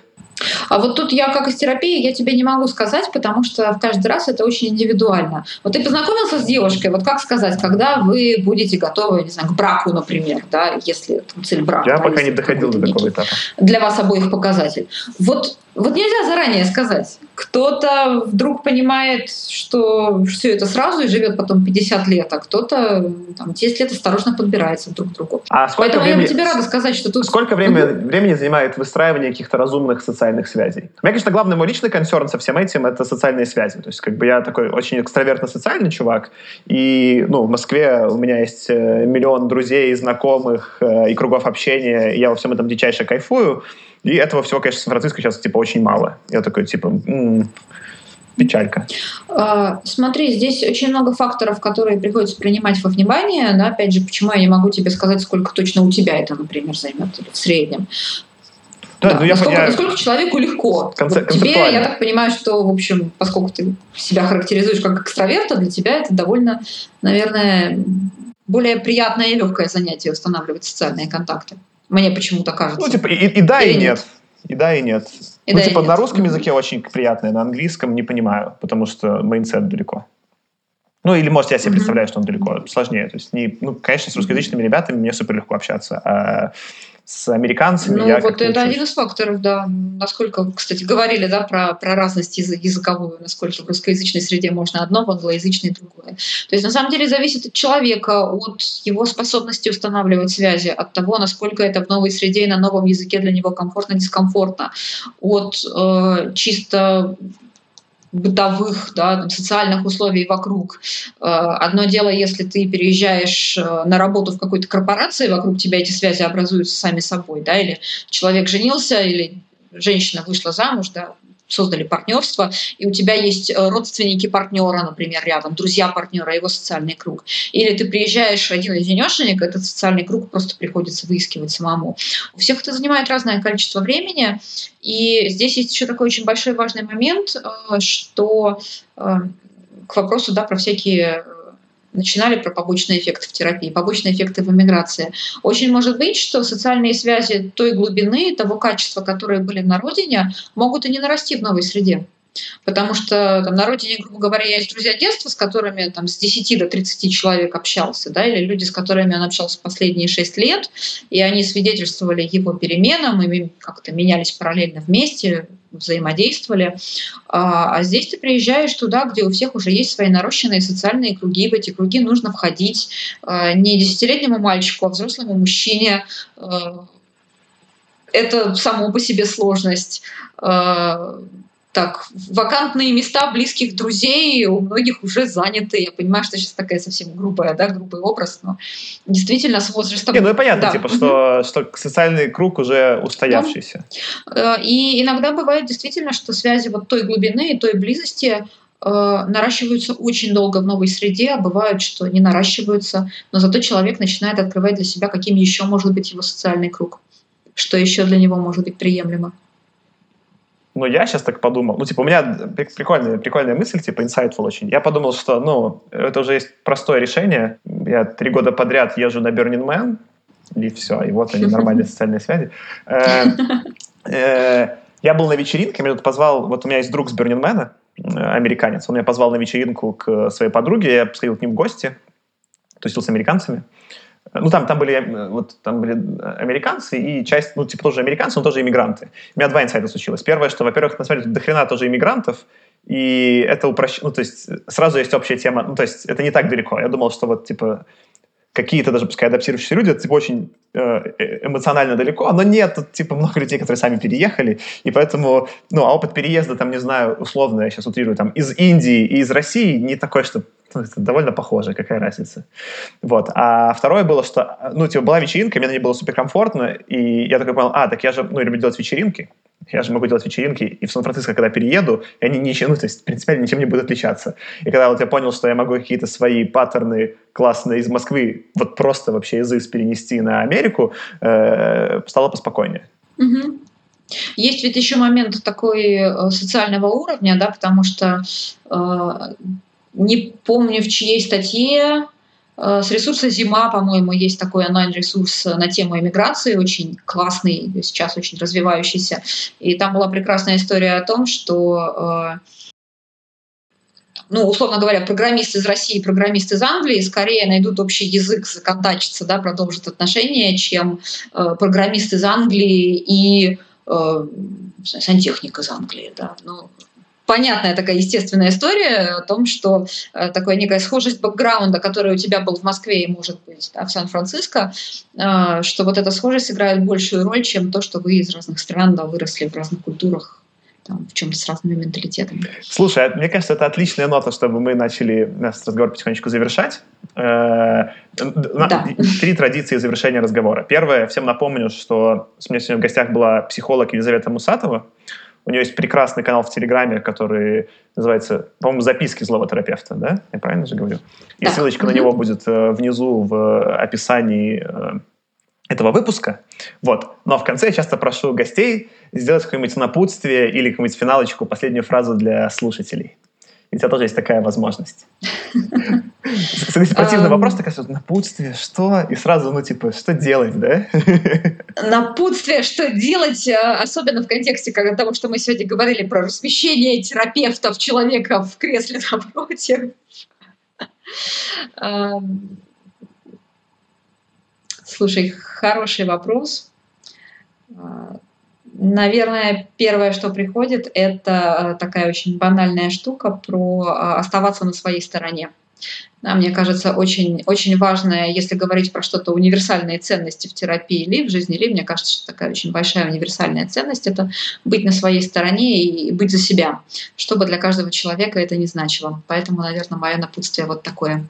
А вот тут я как из терапии, я тебе не могу сказать, потому что в каждый раз это очень индивидуально. Вот ты познакомился с девушкой, вот как сказать, когда вы будете готовы, не знаю, к браку, например, да, если цель брака. Я да, пока не доходил до такого этапа. Для вас обоих показатель. Вот вот нельзя заранее сказать. Кто-то вдруг понимает, что все это сразу и живет потом 50 лет, а кто-то там, 10 лет осторожно подбирается друг к другу. А сколько Поэтому времени, я тебе рада сказать, что тут... Сколько времени, времени занимает выстраивание каких-то разумных социальных связей? У меня, конечно, главный мой личный консерн со всем этим — это социальные связи. То есть как бы я такой очень экстравертно-социальный чувак, и ну, в Москве у меня есть э, миллион друзей, знакомых э, и кругов общения, и я во всем этом дичайше кайфую. И этого всего, конечно, в Сан-Франциско сейчас типа очень мало. Я такой, типа, м-м, печалька. А, смотри, здесь очень много факторов, которые приходится принимать во внимание. Да, опять же, почему я не могу тебе сказать, сколько точно у тебя это, например, займет или в среднем. Да, да. Ну, я, насколько, я... насколько человеку легко. Конце... Вот тебе, я так понимаю, что, в общем, поскольку ты себя характеризуешь как экстраверта, для тебя это довольно, наверное, более приятное и легкое занятие устанавливать социальные контакты. Мне почему-то кажется. Ну, типа, и, и да, Или и нет. нет. И да, и нет. И ну, да, типа, на нет. русском языке очень приятное, на английском не понимаю, потому что мейнсет далеко. Ну, или, может, я себе mm-hmm. представляю, что он далеко. Сложнее. То есть, не, ну, конечно, с русскоязычными ребятами мне супер легко общаться. А с американцами. Ну, вот это учусь. один из факторов, да. Насколько, кстати, говорили, да, про, про разность языковую, насколько в русскоязычной среде можно одно, в англоязычной другое. То есть, на самом деле, зависит от человека, от его способности устанавливать связи, от того, насколько это в новой среде и на новом языке для него комфортно-дискомфортно, от э, чисто бытовых, да, там, социальных условий вокруг. Э, одно дело, если ты переезжаешь э, на работу в какой-то корпорации, вокруг тебя эти связи образуются сами собой, да, или человек женился, или женщина вышла замуж, да, создали партнерство, и у тебя есть э, родственники партнера, например, рядом, друзья партнера, его социальный круг. Или ты приезжаешь один-одинешенек, этот социальный круг просто приходится выискивать самому. У всех это занимает разное количество времени, и здесь есть еще такой очень большой важный момент, э, что э, к вопросу да, про всякие начинали про побочные эффекты в терапии, побочные эффекты в эмиграции. Очень может быть, что социальные связи той глубины, того качества, которые были на родине, могут и не нарасти в новой среде. Потому что там, на родине, грубо говоря, есть друзья детства, с которыми там, с 10 до 30 человек общался, да, или люди, с которыми он общался последние 6 лет, и они свидетельствовали его переменам, и как-то менялись параллельно вместе, взаимодействовали. А, а здесь ты приезжаешь туда, где у всех уже есть свои нарощенные социальные круги. В эти круги нужно входить а, не десятилетнему мальчику, а взрослому мужчине. А, это само по себе сложность. Так, вакантные места близких друзей у многих уже заняты. Я понимаю, что сейчас такая совсем грубая, да, грубый образ, но действительно с возрастом... Не, ну и понятно, да. типа, что, что социальный круг уже устоявшийся. Да. Э, и иногда бывает действительно, что связи вот той глубины и той близости э, наращиваются очень долго в новой среде, а бывает, что не наращиваются, но зато человек начинает открывать для себя, каким еще может быть его социальный круг, что еще для него может быть приемлемо. Но я сейчас так подумал, ну, типа, у меня прикольная, прикольная мысль, типа, insightful очень. Я подумал, что, ну, это уже есть простое решение. Я три года подряд езжу на Burning Man, и все, и вот они, нормальные социальные связи. Э, э, я был на вечеринке, меня тут позвал, вот у меня есть друг с Burning Man, э, американец, он меня позвал на вечеринку к своей подруге, я сходил к ним в гости, тусил с американцами. Ну, там, там, были, э, вот, там были американцы и часть, ну, типа, тоже американцы, но тоже иммигранты. У меня два инсайта случилось. Первое, что, во-первых, на самом деле, дохрена тоже иммигрантов, и это упрощает, ну, то есть сразу есть общая тема, ну, то есть это не так далеко. Я думал, что вот, типа, какие-то даже, пускай, адаптирующиеся люди, это, типа, очень э, э, эмоционально далеко, но нет, тут, типа, много людей, которые сами переехали, и поэтому, ну, а опыт переезда, там, не знаю, условно, я сейчас утрирую, там, из Индии и из России не такой, что ну, это довольно похоже, какая разница. Вот. А второе было, что, ну, типа, была вечеринка, мне на ней было суперкомфортно, и я такой понял, а, так я же, ну, люблю делать вечеринки, я же могу делать вечеринки, и в Сан-Франциско, когда перееду, и они ничем, ну, то есть, принципиально ничем не будут отличаться. И когда вот я понял, что я могу какие-то свои паттерны классные из Москвы вот просто вообще из ИС перенести на Америку, э, стало поспокойнее. Угу. Есть ведь еще момент такой э, социального уровня, да, потому что э, не помню, в чьей статье, с ресурса «Зима», по-моему, есть такой онлайн-ресурс на тему эмиграции, очень классный, сейчас очень развивающийся. И там была прекрасная история о том, что э, ну, условно говоря, программист из России и программист из Англии скорее найдут общий язык, законтачатся, да, продолжат отношения, чем э, программист из Англии и э, сантехник из Англии. Да. Ну, понятная такая естественная история о том, что э, такая некая схожесть бэкграунда, который у тебя был в Москве и может быть да, в Сан-Франциско, э, что вот эта схожесть играет большую роль, чем то, что вы из разных стран да, выросли в разных культурах там, в чем-то с разными менталитетами. Слушай, а мне кажется, это отличная нота, чтобы мы начали наш разговор потихонечку завершать. Э, да. Три традиции завершения разговора. Первое, всем напомню, что у меня сегодня в гостях была психолог Елизавета Мусатова. У нее есть прекрасный канал в Телеграме, который называется, по-моему, «Записки злого терапевта», да? Я правильно же говорю? И да. ссылочка mm-hmm. на него будет э, внизу в описании э, этого выпуска. Вот. Но в конце я часто прошу гостей сделать какое-нибудь напутствие или какую-нибудь финалочку, последнюю фразу для слушателей. У тебя тоже есть такая возможность. Противный вопрос, такая, напутствие, что? И сразу, ну, типа, что делать, да? Напутствие, что делать, э, особенно в контексте того, что мы сегодня говорили про размещение терапевтов человека в кресле напротив. Слушай, хороший вопрос. Наверное, первое, что приходит, это такая очень банальная штука про оставаться на своей стороне. Мне кажется, очень, очень важное, если говорить про что-то универсальные ценности в терапии или в жизни, или мне кажется, что такая очень большая универсальная ценность – это быть на своей стороне и быть за себя, что бы для каждого человека это не значило. Поэтому, наверное, мое напутствие вот такое.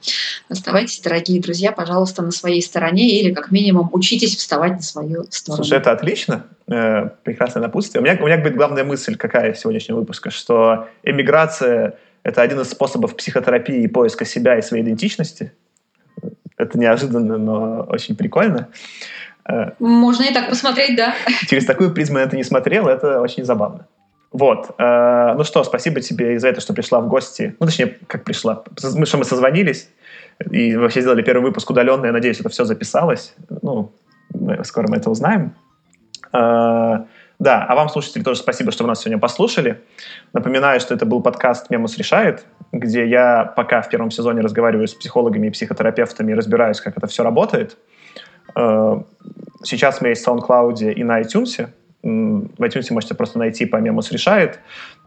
Оставайтесь, дорогие друзья, пожалуйста, на своей стороне или, как минимум, учитесь вставать на свою сторону. Слушай, это отлично. Э, прекрасное напутствие. У меня, у меня будет главная мысль какая сегодняшнего выпуска, что эмиграция это один из способов психотерапии и поиска себя и своей идентичности. Это неожиданно, но очень прикольно. Э, Можно и так посмотреть, да. Через такую призму я это не смотрел, это очень забавно. Вот. Э, ну что, спасибо тебе за это, что пришла в гости. Ну, точнее, как пришла. Мы, что мы созвонились и вообще сделали первый выпуск удаленно. Я надеюсь, это все записалось. Ну, скоро мы это узнаем. Да, а вам, слушатели, тоже спасибо, что вы нас сегодня послушали. Напоминаю, что это был подкаст «Мемус решает», где я пока в первом сезоне разговариваю с психологами и психотерапевтами и разбираюсь, как это все работает. Э, сейчас мы есть в SoundCloud и на iTunes. В iTunes можете просто найти по «Мемус решает».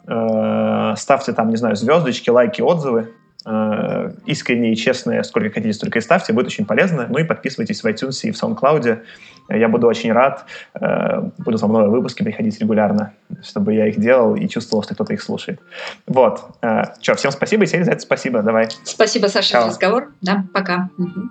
Э, ставьте там, не знаю, звездочки, лайки, отзывы. Э, искренние и честные, сколько хотите, столько и ставьте, будет очень полезно. Ну и подписывайтесь в iTunes и в SoundCloud. Я буду очень рад. Э, буду за мной выпуски приходить регулярно, чтобы я их делал и чувствовал, что кто-то их слушает. Вот. Э, Че, всем спасибо, и за это спасибо. Давай. Спасибо, Саша, за разговор. Да, пока. Угу.